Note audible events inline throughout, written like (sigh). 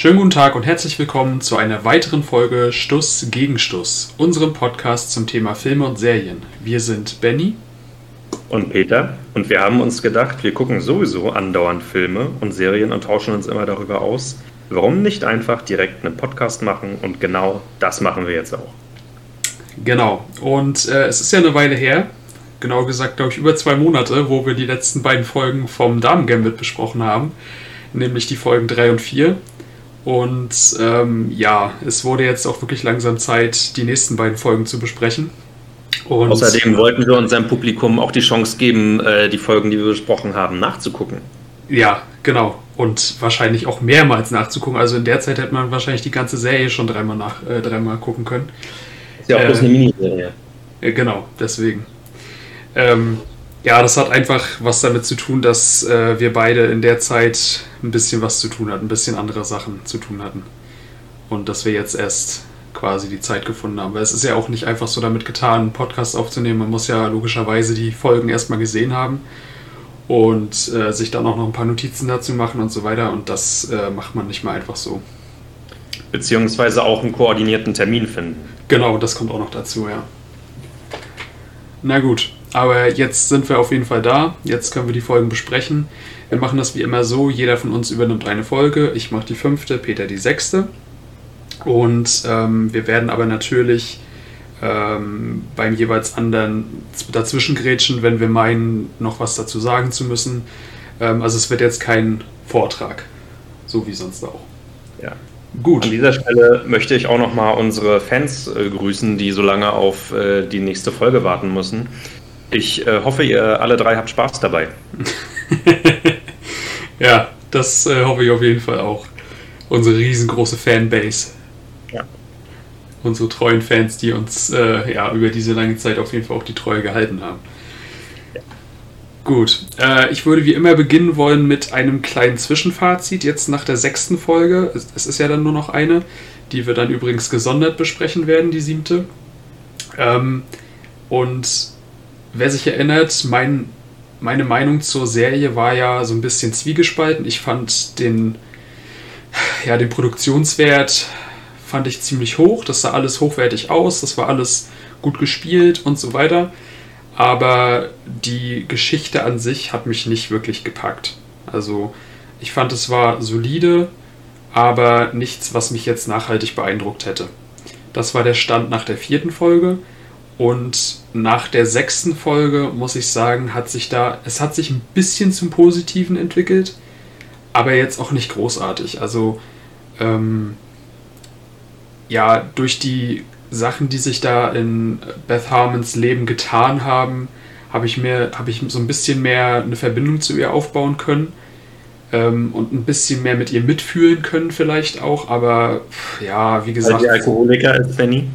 Schönen guten Tag und herzlich willkommen zu einer weiteren Folge Stuss gegen Stuss, unserem Podcast zum Thema Filme und Serien. Wir sind Benny und Peter und wir haben uns gedacht, wir gucken sowieso andauernd Filme und Serien und tauschen uns immer darüber aus. Warum nicht einfach direkt einen Podcast machen und genau das machen wir jetzt auch. Genau, und äh, es ist ja eine Weile her, genau gesagt, glaube ich, über zwei Monate, wo wir die letzten beiden Folgen vom Damen Gambit besprochen haben, nämlich die Folgen 3 und 4. Und ähm, ja, es wurde jetzt auch wirklich langsam Zeit, die nächsten beiden Folgen zu besprechen. Und Außerdem wollten wir unserem Publikum auch die Chance geben, äh, die Folgen, die wir besprochen haben, nachzugucken. Ja, genau. Und wahrscheinlich auch mehrmals nachzugucken. Also in der Zeit hätte man wahrscheinlich die ganze Serie schon dreimal, nach, äh, dreimal gucken können. Ist ja auch äh, bloß eine Miniserie. Äh, genau, deswegen. Ähm, ja, das hat einfach was damit zu tun, dass äh, wir beide in der Zeit ein bisschen was zu tun hatten, ein bisschen andere Sachen zu tun hatten. Und dass wir jetzt erst quasi die Zeit gefunden haben. Weil es ist ja auch nicht einfach so damit getan, einen Podcast aufzunehmen. Man muss ja logischerweise die Folgen erstmal gesehen haben und äh, sich dann auch noch ein paar Notizen dazu machen und so weiter. Und das äh, macht man nicht mal einfach so. Beziehungsweise auch einen koordinierten Termin finden. Genau, das kommt auch noch dazu, ja. Na gut, aber jetzt sind wir auf jeden Fall da. Jetzt können wir die Folgen besprechen. Wir machen das wie immer so: jeder von uns übernimmt eine Folge. Ich mache die fünfte, Peter die sechste. Und ähm, wir werden aber natürlich ähm, beim jeweils anderen dazwischen grätschen, wenn wir meinen, noch was dazu sagen zu müssen. Ähm, also es wird jetzt kein Vortrag, so wie sonst auch. Ja. Gut. An dieser Stelle möchte ich auch nochmal unsere Fans äh, grüßen, die so lange auf äh, die nächste Folge warten müssen. Ich äh, hoffe, ihr alle drei habt Spaß dabei. (laughs) ja, das äh, hoffe ich auf jeden Fall auch. Unsere riesengroße Fanbase. Ja. Unsere treuen Fans, die uns äh, ja, über diese lange Zeit auf jeden Fall auch die Treue gehalten haben. Ja. Gut, äh, ich würde wie immer beginnen wollen mit einem kleinen Zwischenfazit. Jetzt nach der sechsten Folge, es, es ist ja dann nur noch eine, die wir dann übrigens gesondert besprechen werden, die siebte. Ähm, und wer sich erinnert, mein, meine Meinung zur Serie war ja so ein bisschen zwiegespalten. Ich fand den, ja, den Produktionswert fand ich ziemlich hoch. Das sah alles hochwertig aus, das war alles gut gespielt und so weiter. Aber die Geschichte an sich hat mich nicht wirklich gepackt. Also ich fand, es war solide, aber nichts, was mich jetzt nachhaltig beeindruckt hätte. Das war der Stand nach der vierten Folge. Und nach der sechsten Folge, muss ich sagen, hat sich da, es hat sich ein bisschen zum Positiven entwickelt, aber jetzt auch nicht großartig. Also, ähm, ja, durch die Sachen, die sich da in Beth Harmons Leben getan haben, habe ich mir, habe ich so ein bisschen mehr eine Verbindung zu ihr aufbauen können ähm, und ein bisschen mehr mit ihr mitfühlen können vielleicht auch, aber ja, wie gesagt. Weil die Alkoholiker ist Fanny.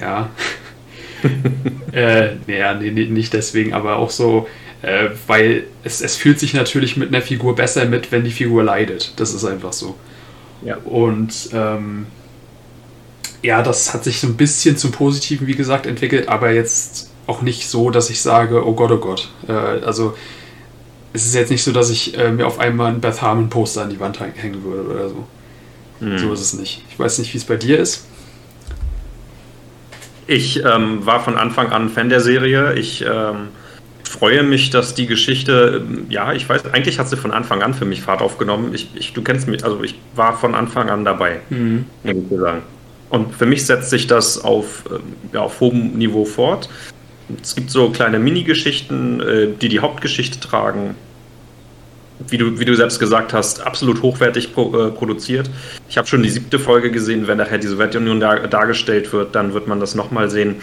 Ja, (laughs) äh, ja, nee, nicht deswegen, aber auch so, äh, weil es, es fühlt sich natürlich mit einer Figur besser mit, wenn die Figur leidet. Das ist einfach so. Ja. Und ähm, ja, das hat sich so ein bisschen zum Positiven, wie gesagt, entwickelt, aber jetzt auch nicht so, dass ich sage, oh Gott, oh Gott. Äh, also es ist jetzt nicht so, dass ich äh, mir auf einmal ein Beth Harmon Poster an die Wand hängen würde oder so. Hm. So ist es nicht. Ich weiß nicht, wie es bei dir ist. Ich ähm, war von Anfang an Fan der Serie. Ich ähm, freue mich, dass die Geschichte, ähm, ja, ich weiß, eigentlich hat sie von Anfang an für mich Fahrt aufgenommen. Ich, ich du kennst mich, also ich war von Anfang an dabei, mhm. muss ich sagen. Und für mich setzt sich das auf, ähm, ja, auf hohem Niveau fort. Es gibt so kleine Mini-Geschichten, äh, die die Hauptgeschichte tragen wie du, wie du selbst gesagt hast, absolut hochwertig pro, äh, produziert. Ich habe schon die siebte Folge gesehen. Wenn nachher die Sowjetunion dar, dargestellt wird, dann wird man das nochmal sehen.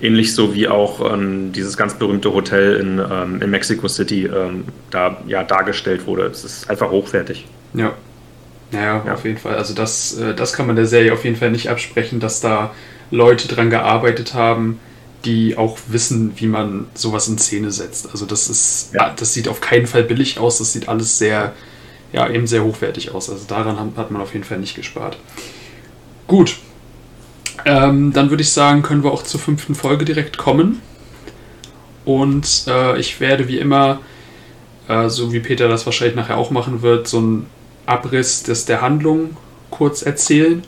Ähnlich so wie auch ähm, dieses ganz berühmte Hotel in, ähm, in Mexico City ähm, da ja dargestellt wurde. Es ist einfach hochwertig. Ja. Naja, ja. auf jeden Fall. Also das, äh, das kann man der Serie auf jeden Fall nicht absprechen, dass da Leute dran gearbeitet haben, die auch wissen, wie man sowas in Szene setzt. Also das ist, ja. das sieht auf keinen Fall billig aus, das sieht alles sehr, ja, eben sehr hochwertig aus. Also daran hat man auf jeden Fall nicht gespart. Gut. Ähm, dann würde ich sagen, können wir auch zur fünften Folge direkt kommen. Und äh, ich werde wie immer, äh, so wie Peter das wahrscheinlich nachher auch machen wird, so einen Abriss des, der Handlung kurz erzählen.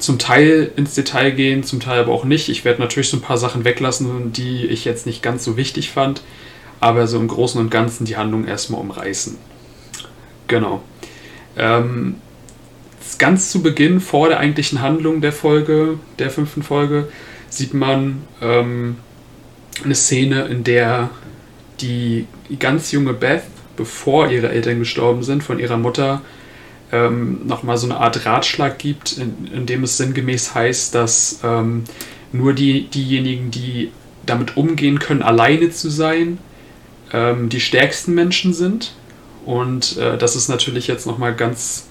Zum Teil ins Detail gehen, zum Teil aber auch nicht. Ich werde natürlich so ein paar Sachen weglassen, die ich jetzt nicht ganz so wichtig fand, aber so im Großen und Ganzen die Handlung erstmal umreißen. Genau. Ähm, ganz zu Beginn, vor der eigentlichen Handlung der Folge, der fünften Folge, sieht man ähm, eine Szene, in der die ganz junge Beth, bevor ihre Eltern gestorben sind, von ihrer Mutter ähm, nochmal so eine Art Ratschlag gibt, in, in dem es sinngemäß heißt, dass ähm, nur die, diejenigen, die damit umgehen können, alleine zu sein, ähm, die stärksten Menschen sind. Und äh, das ist natürlich jetzt nochmal ganz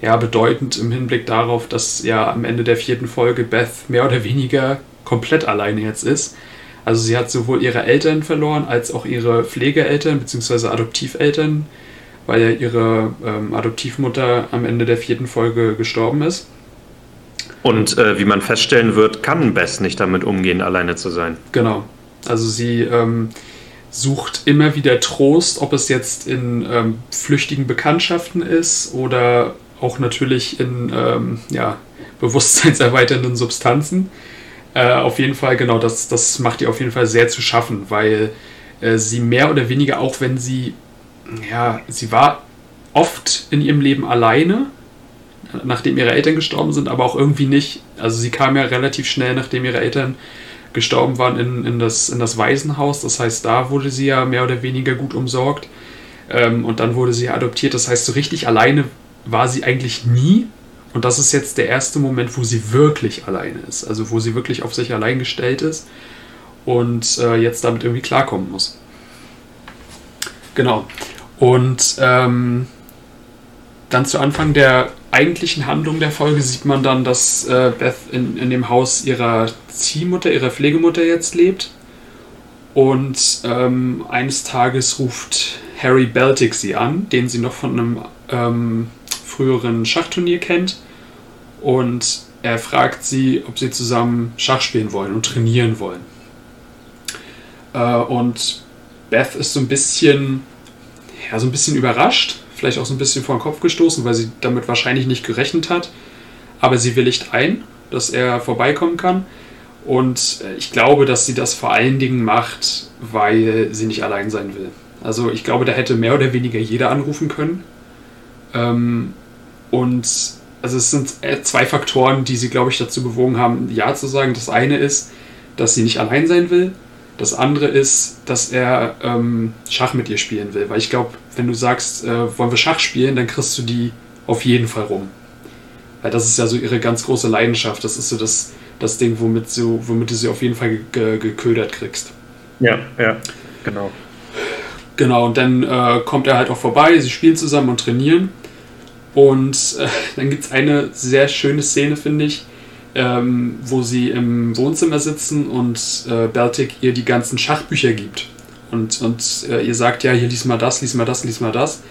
ja, bedeutend im Hinblick darauf, dass ja am Ende der vierten Folge Beth mehr oder weniger komplett alleine jetzt ist. Also sie hat sowohl ihre Eltern verloren als auch ihre Pflegeeltern bzw. Adoptiveltern, weil ja ihre ähm, Adoptivmutter am Ende der vierten Folge gestorben ist. Und äh, wie man feststellen wird, kann Beth nicht damit umgehen, alleine zu sein. Genau. Also sie ähm, sucht immer wieder Trost, ob es jetzt in ähm, flüchtigen Bekanntschaften ist oder auch natürlich in ähm, ja, bewusstseinserweiternden Substanzen. Äh, auf jeden Fall, genau, das, das macht ihr auf jeden Fall sehr zu schaffen, weil äh, sie mehr oder weniger, auch wenn sie, ja, sie war oft in ihrem Leben alleine, nachdem ihre Eltern gestorben sind, aber auch irgendwie nicht. Also sie kam ja relativ schnell, nachdem ihre Eltern gestorben waren, in, in, das, in das Waisenhaus. Das heißt, da wurde sie ja mehr oder weniger gut umsorgt. Ähm, und dann wurde sie adoptiert. Das heißt, so richtig alleine war sie eigentlich nie. Und das ist jetzt der erste Moment, wo sie wirklich alleine ist. Also wo sie wirklich auf sich allein gestellt ist und äh, jetzt damit irgendwie klarkommen muss. Genau. Und ähm, dann zu Anfang der eigentlichen Handlung der Folge sieht man dann, dass äh, Beth in, in dem Haus ihrer Ziehmutter, ihrer Pflegemutter jetzt lebt. Und ähm, eines Tages ruft Harry Beltic sie an, den sie noch von einem ähm, früheren Schachturnier kennt. Und er fragt sie, ob sie zusammen Schach spielen wollen und trainieren wollen. Äh, und Beth ist so ein bisschen, ja, so ein bisschen überrascht, vielleicht auch so ein bisschen vor den Kopf gestoßen, weil sie damit wahrscheinlich nicht gerechnet hat. Aber sie willigt ein, dass er vorbeikommen kann. Und äh, ich glaube, dass sie das vor allen Dingen macht, weil sie nicht allein sein will. Also ich glaube, da hätte mehr oder weniger jeder anrufen können. Ähm, und also es sind zwei Faktoren, die sie, glaube ich, dazu bewogen haben, Ja zu sagen. Das eine ist, dass sie nicht allein sein will. Das andere ist, dass er ähm, Schach mit ihr spielen will. Weil ich glaube, wenn du sagst, äh, wollen wir Schach spielen, dann kriegst du die auf jeden Fall rum. Weil das ist ja so ihre ganz große Leidenschaft. Das ist so das, das Ding, womit, so, womit du sie auf jeden Fall ge geködert kriegst. Ja, ja, genau. Genau, und dann äh, kommt er halt auch vorbei, sie spielen zusammen und trainieren. Und äh, (laughs) dann gibt es eine sehr schöne Szene, finde ich, ähm, wo sie im Wohnzimmer sitzen und äh, Baltic ihr die ganzen Schachbücher gibt. Und, und äh, ihr sagt, ja, hier lies mal das, lies mal das, lies mal das.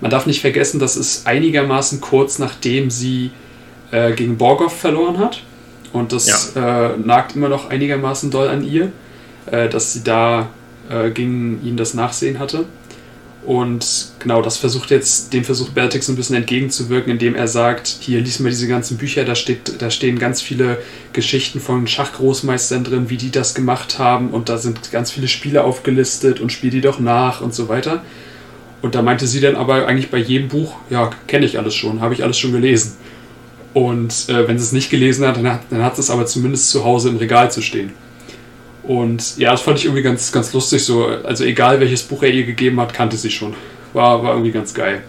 Man darf nicht vergessen, das ist einigermaßen kurz nachdem sie äh, gegen Borgov verloren hat. Und das ja. Äh, nagt immer noch einigermaßen doll an ihr, äh, dass sie da gegen ihn das Nachsehen hatte. Und genau, das versucht jetzt, dem versucht Beltix ein bisschen entgegenzuwirken, indem er sagt, hier lies mal diese ganzen Bücher, da, steht, da stehen ganz viele Geschichten von Schachgroßmeistern drin, wie die das gemacht haben und da sind ganz viele Spiele aufgelistet und spiel die doch nach und so weiter. Und da meinte sie dann aber eigentlich bei jedem Buch, ja, kenne ich alles schon, habe ich alles schon gelesen. Und äh, wenn sie es nicht gelesen hat, dann hat, hat es aber zumindest zu Hause im Regal zu stehen. Und ja, das fand ich irgendwie ganz, ganz lustig. So, also egal welches Buch er ihr gegeben hat, kannte sie schon. War, war irgendwie ganz geil.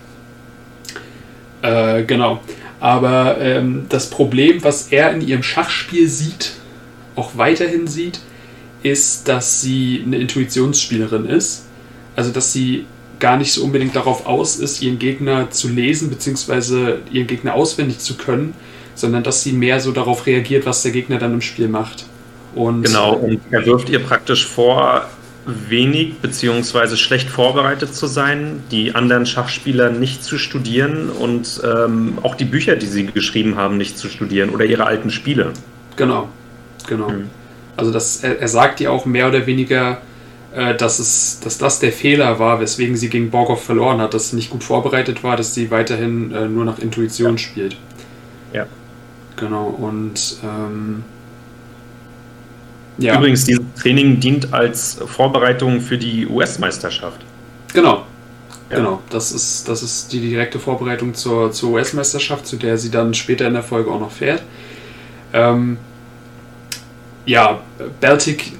Äh, genau. Aber ähm, das Problem, was er in ihrem Schachspiel sieht, auch weiterhin sieht, ist, dass sie eine Intuitionsspielerin ist. Also dass sie gar nicht so unbedingt darauf aus ist, ihren Gegner zu lesen, beziehungsweise ihren Gegner auswendig zu können, sondern dass sie mehr so darauf reagiert, was der Gegner dann im Spiel macht. Und genau, und er wirft ihr praktisch vor, wenig bzw. schlecht vorbereitet zu sein, die anderen Schachspieler nicht zu studieren und ähm, auch die Bücher, die sie geschrieben haben, nicht zu studieren oder ihre alten Spiele. Genau, genau. Mhm. Also das, er, er sagt ihr auch mehr oder weniger, äh, dass, es, dass das der Fehler war, weswegen sie gegen Borgov verloren hat, dass sie nicht gut vorbereitet war, dass sie weiterhin äh, nur nach Intuition ja. spielt. Ja. Genau, und ähm, ja. Übrigens, dieses Training dient als Vorbereitung für die US-Meisterschaft. Genau. Ja. Genau, das ist, das ist die direkte Vorbereitung zur, zur US-Meisterschaft, zu der sie dann später in der Folge auch noch fährt. Ähm, ja, Baltic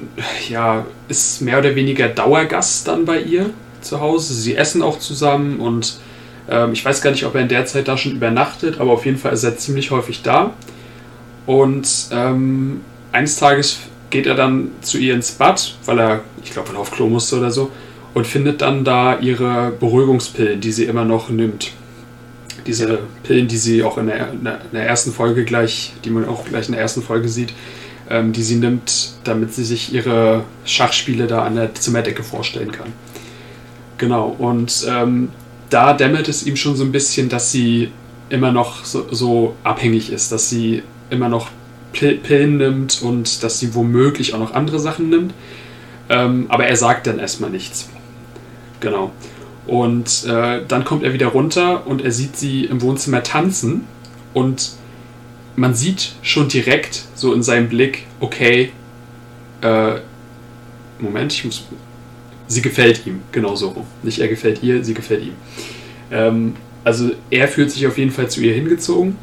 ja, ist mehr oder weniger Dauergast dann bei ihr zu Hause. Sie essen auch zusammen und ähm, ich weiß gar nicht, ob er in der Zeit da schon übernachtet, aber auf jeden Fall ist er ziemlich häufig da. Und ähm, eines Tages geht er dann zu ihr ins Bad, weil er, ich glaube, weil er auf Klo musste oder so, und findet dann da ihre Beruhigungspillen, die sie immer noch nimmt. Diese Pillen, die sie auch in der, in der ersten Folge gleich, die man auch gleich in der ersten Folge sieht, ähm, die sie nimmt, damit sie sich ihre Schachspiele da an der Zimmerdecke vorstellen kann. Genau, und ähm, da dämmert es ihm schon so ein bisschen, dass sie immer noch so, so abhängig ist, dass sie immer noch Pillen nimmt und dass sie womöglich auch noch andere Sachen nimmt. Ähm, aber er sagt dann erstmal nichts. Genau. Und äh, dann kommt er wieder runter und er sieht sie im Wohnzimmer tanzen und man sieht schon direkt so in seinem Blick, okay, äh, Moment, ich muss. Sie gefällt ihm, genau so Nicht er gefällt ihr, sie gefällt ihm. Ähm, also er fühlt sich auf jeden Fall zu ihr hingezogen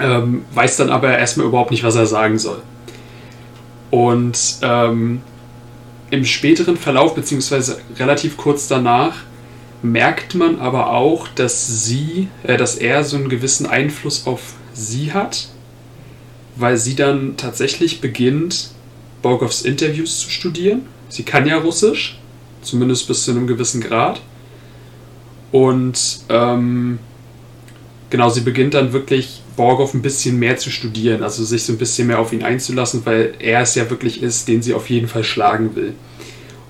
ähm, weiß dann aber erstmal überhaupt nicht, was er sagen soll. Und ähm, im späteren Verlauf, beziehungsweise relativ kurz danach, merkt man aber auch, dass sie, äh, dass er so einen gewissen Einfluss auf sie hat, weil sie dann tatsächlich beginnt, Borgovs Interviews zu studieren. Sie kann ja Russisch, zumindest bis zu einem gewissen Grad. Und ähm, genau, sie beginnt dann wirklich Borgov ein bisschen mehr zu studieren, also sich so ein bisschen mehr auf ihn einzulassen, weil er es ja wirklich ist, den sie auf jeden Fall schlagen will.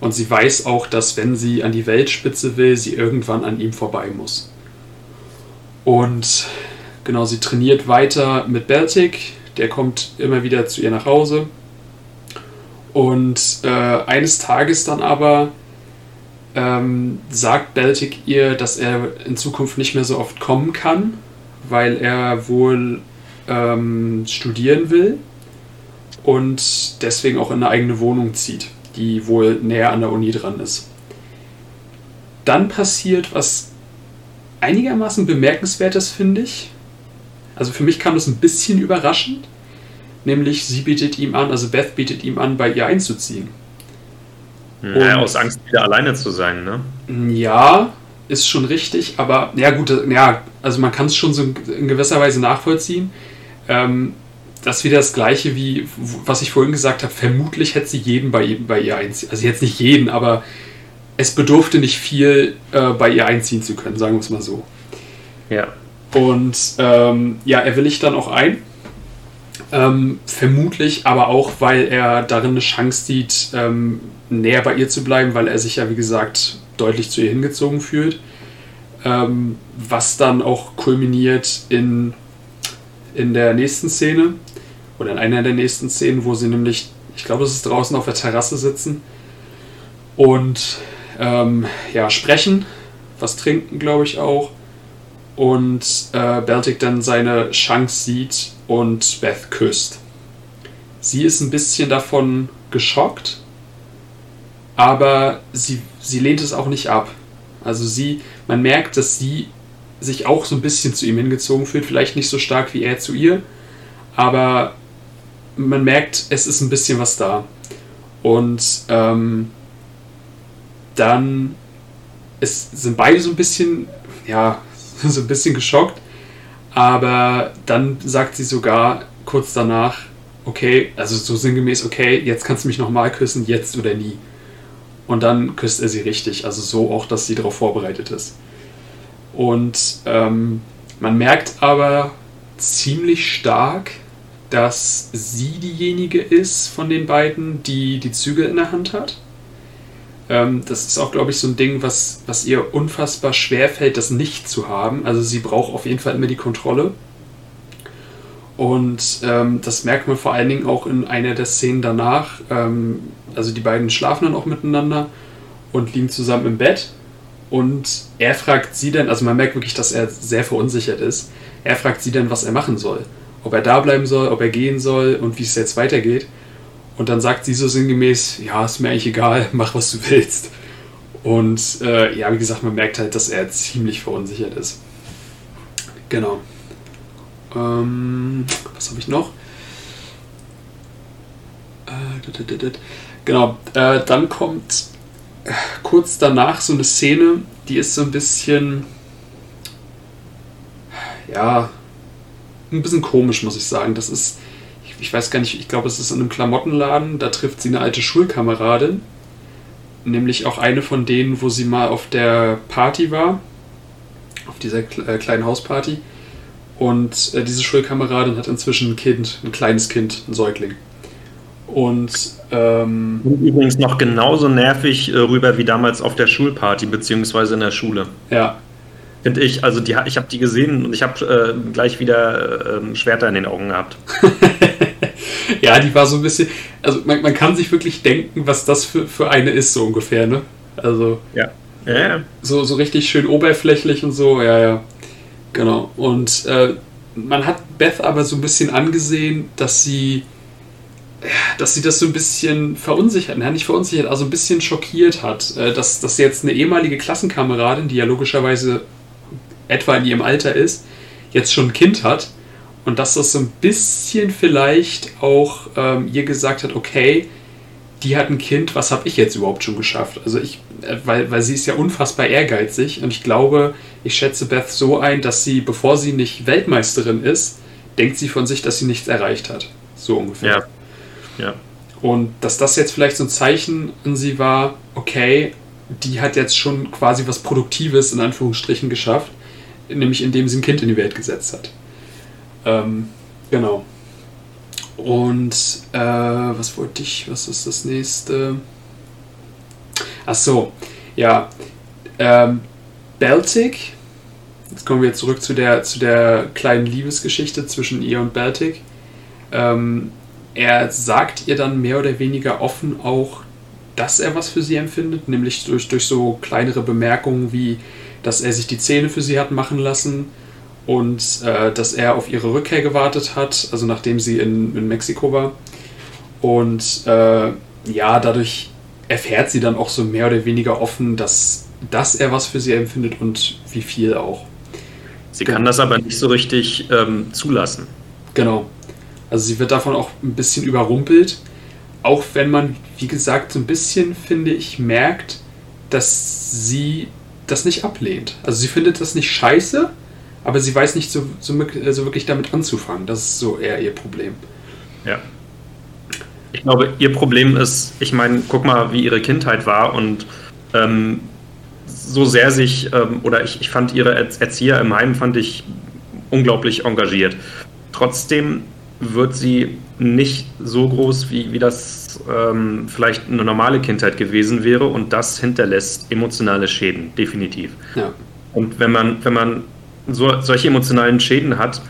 Und sie weiß auch, dass wenn sie an die Weltspitze will, sie irgendwann an ihm vorbei muss. Und genau, sie trainiert weiter mit Beltic, der kommt immer wieder zu ihr nach Hause. Und äh, eines Tages dann aber ähm, sagt Beltic ihr, dass er in Zukunft nicht mehr so oft kommen kann, weil er wohl ähm, studieren will und deswegen auch in eine eigene Wohnung zieht, die wohl näher an der Uni dran ist. Dann passiert was einigermaßen bemerkenswertes, finde ich. Also für mich kam das ein bisschen überraschend. Nämlich sie bietet ihm an, also Beth bietet ihm an, bei ihr einzuziehen. Naja, aus Angst wieder alleine zu sein, ne? Ja, ist schon richtig, aber ja gut, ja, also man kann es schon so in gewisser Weise nachvollziehen. Ähm, das ist wieder das Gleiche wie, was ich vorhin gesagt habe. Vermutlich hätte sie jeden bei, ihr, bei ihr einziehen. Also jetzt nicht jeden, aber es bedurfte nicht viel, äh, bei ihr einziehen zu können, sagen wir es mal so. Ja. Und ähm, ja, er willigt dann auch ein. Ähm, vermutlich aber auch, weil er darin eine Chance sieht, ähm, näher bei ihr zu bleiben, weil er sich ja, wie gesagt, deutlich zu ihr hingezogen fühlt. Ähm, was dann auch kulminiert in, in der nächsten Szene oder in einer der nächsten Szenen, wo sie nämlich, ich glaube, es ist draußen auf der Terrasse sitzen und ähm, ja, sprechen, was trinken, glaube ich auch. Und äh, Baltic dann seine Chance sieht und Beth küsst. Sie ist ein bisschen davon geschockt, aber sie, sie lehnt es auch nicht ab. Also sie, man merkt, dass sie sich auch so ein bisschen zu ihm hingezogen fühlt, vielleicht nicht so stark wie er zu ihr, aber man merkt, es ist ein bisschen was da. Und ähm, dann ist, sind beide so ein bisschen, ja, (laughs) so ein bisschen geschockt, aber dann sagt sie sogar kurz danach, okay, also so sinngemäß, okay, jetzt kannst du mich nochmal küssen, jetzt oder nie. Und dann küsst er sie richtig, also so auch, dass sie darauf vorbereitet ist. Und ähm, man merkt aber ziemlich stark, dass sie diejenige ist von den beiden, die die Zügel in der Hand hat. Ähm, das ist auch, glaube ich, so ein Ding, was, was ihr unfassbar schwer fällt, das nicht zu haben. Also sie braucht auf jeden Fall immer die Kontrolle. Und ähm, das merkt man vor allen Dingen auch in einer der Szenen danach. Ähm, also die beiden schlafen dann auch miteinander und liegen zusammen im Bett. und er fragt sie dann, also man merkt wirklich, dass er sehr verunsichert ist. Er fragt sie dann, was er machen soll. Ob er da bleiben soll, ob er gehen soll und wie es jetzt weitergeht. Und dann sagt sie so sinngemäß, ja, ist mir eigentlich egal, (laughs) mach was du willst. Und äh, ja, wie gesagt, man merkt halt, dass er ziemlich verunsichert ist. Genau. Ähm, was habe ich noch? Äh, genau, äh, dann kommt kurz danach so eine Szene, die ist so ein bisschen, ja, ein bisschen komisch, muss ich sagen. Das ist, ich, weiß gar nicht, ich glaube, es ist in einem Klamottenladen, da trifft sie eine alte Schulkameradin, nämlich auch eine von denen, wo sie mal auf der Party war, auf dieser äh, kleinen Hausparty. Und äh, diese Schulkameradin hat inzwischen ein Kind, ein kleines Kind, ein Säugling. Und ähm, übrigens noch genauso nervig äh, rüber wie damals auf der Schulparty, beziehungsweise in der Schule. Ja. Finde ich, also die, ich habe die gesehen und ich habe äh, gleich wieder äh, Schwerter in den Augen gehabt. (laughs) ja, die war so ein bisschen, also man, man, kann sich wirklich denken, was das für, für eine ist, so ungefähr, ne? Also. Ja. ja, ja. So, so richtig schön oberflächlich und so, ja, ja. Genau. Und äh, man hat Beth aber so ein bisschen angesehen, dass sie dass sie das so ein bisschen verunsichert, nein, nicht verunsichert, also ein bisschen schockiert hat, äh, dass, dass jetzt eine ehemalige Klassenkameradin, die ja logischerweise etwa in ihrem Alter ist, jetzt schon ein Kind hat und dass das so ein bisschen vielleicht auch ähm, ihr gesagt hat, okay, die hat ein Kind, was habe ich jetzt überhaupt schon geschafft? Also ich, äh, weil, weil sie ist ja unfassbar ehrgeizig und ich glaube, ich schätze Beth so ein, dass sie, bevor sie nicht Weltmeisterin ist, denkt sie von sich, dass sie nichts erreicht hat. So ungefähr. Ja. Ja. Und dass das jetzt vielleicht so ein Zeichen an sie war, okay, die hat jetzt schon quasi was Produktives in Anführungsstrichen geschafft, nämlich indem sie ein Kind in die Welt gesetzt hat. Ähm, genau. Und äh, was wollte ich, was ist das nächste? Ach so, ja. Ähm, Baltic, jetzt kommen wir zurück zu der, zu der kleinen Liebesgeschichte zwischen ihr und Baltic. Ähm, er sagt ihr dann mehr oder weniger offen auch, dass er was für sie empfindet, nämlich durch, durch so kleinere Bemerkungen wie, dass er sich die Zähne für sie hat machen lassen und äh, dass er auf ihre Rückkehr gewartet hat, also nachdem sie in, in Mexiko war. Und äh, ja, dadurch erfährt sie dann auch so mehr oder weniger offen, dass, dass er was für sie empfindet und wie viel auch. Sie kann das aber nicht so richtig ähm, zulassen. Genau. Also sie wird davon auch ein bisschen überrumpelt. Auch wenn man, wie gesagt, so ein bisschen, finde ich, merkt, dass sie das nicht ablehnt. Also sie findet das nicht scheiße, aber sie weiß nicht so, so, so wirklich damit anzufangen. Das ist so eher ihr Problem. Ja. Ich glaube, ihr Problem ist, ich meine, guck mal, wie ihre Kindheit war und ähm, so sehr sich, ähm, oder ich, ich fand ihre Erzieher im Heim, fand ich unglaublich engagiert. Trotzdem wird sie nicht so groß, wie, wie das ähm, vielleicht eine normale Kindheit gewesen wäre und das hinterlässt emotionale Schäden, definitiv. Ja. Und wenn man, wenn man so, solche emotionalen Schäden hat,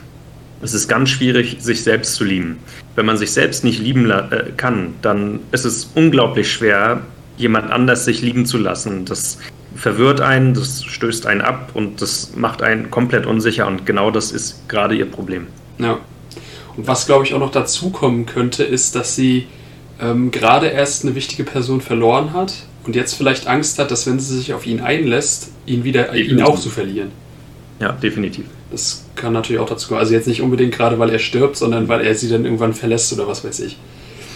ist es ganz schwierig, sich selbst zu lieben. Wenn man sich selbst nicht lieben äh, kann, dann ist es unglaublich schwer, jemand anders sich lieben zu lassen. Das verwirrt einen, das stößt einen ab und das macht einen komplett unsicher und genau das ist gerade ihr Problem. Ja. Und was, glaube ich, auch noch dazu kommen könnte, ist, dass sie ähm, gerade erst eine wichtige Person verloren hat und jetzt vielleicht Angst hat, dass wenn sie sich auf ihn einlässt, ihn wieder ihn auch zu verlieren. Ja, definitiv. Das kann natürlich auch dazu kommen. Also jetzt nicht unbedingt gerade, weil er stirbt, sondern weil er sie dann irgendwann verlässt oder was weiß ich.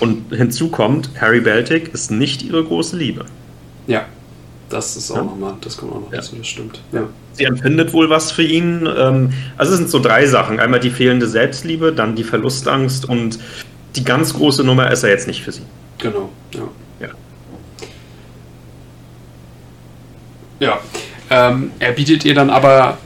Und hinzu kommt, Harry Baltic ist nicht ihre große Liebe. Ja, das ist auch ja. nochmal, das kommt auch noch ja. dazu, das stimmt. Ja. Sie empfindet wohl was für ihn. Ähm, also es sind so drei Sachen. Einmal die fehlende Selbstliebe, dann die Verlustangst und die ganz große Nummer ist er jetzt nicht für sie. Genau, ja. Ja. Ja. Ähm, er bietet ihr dann aber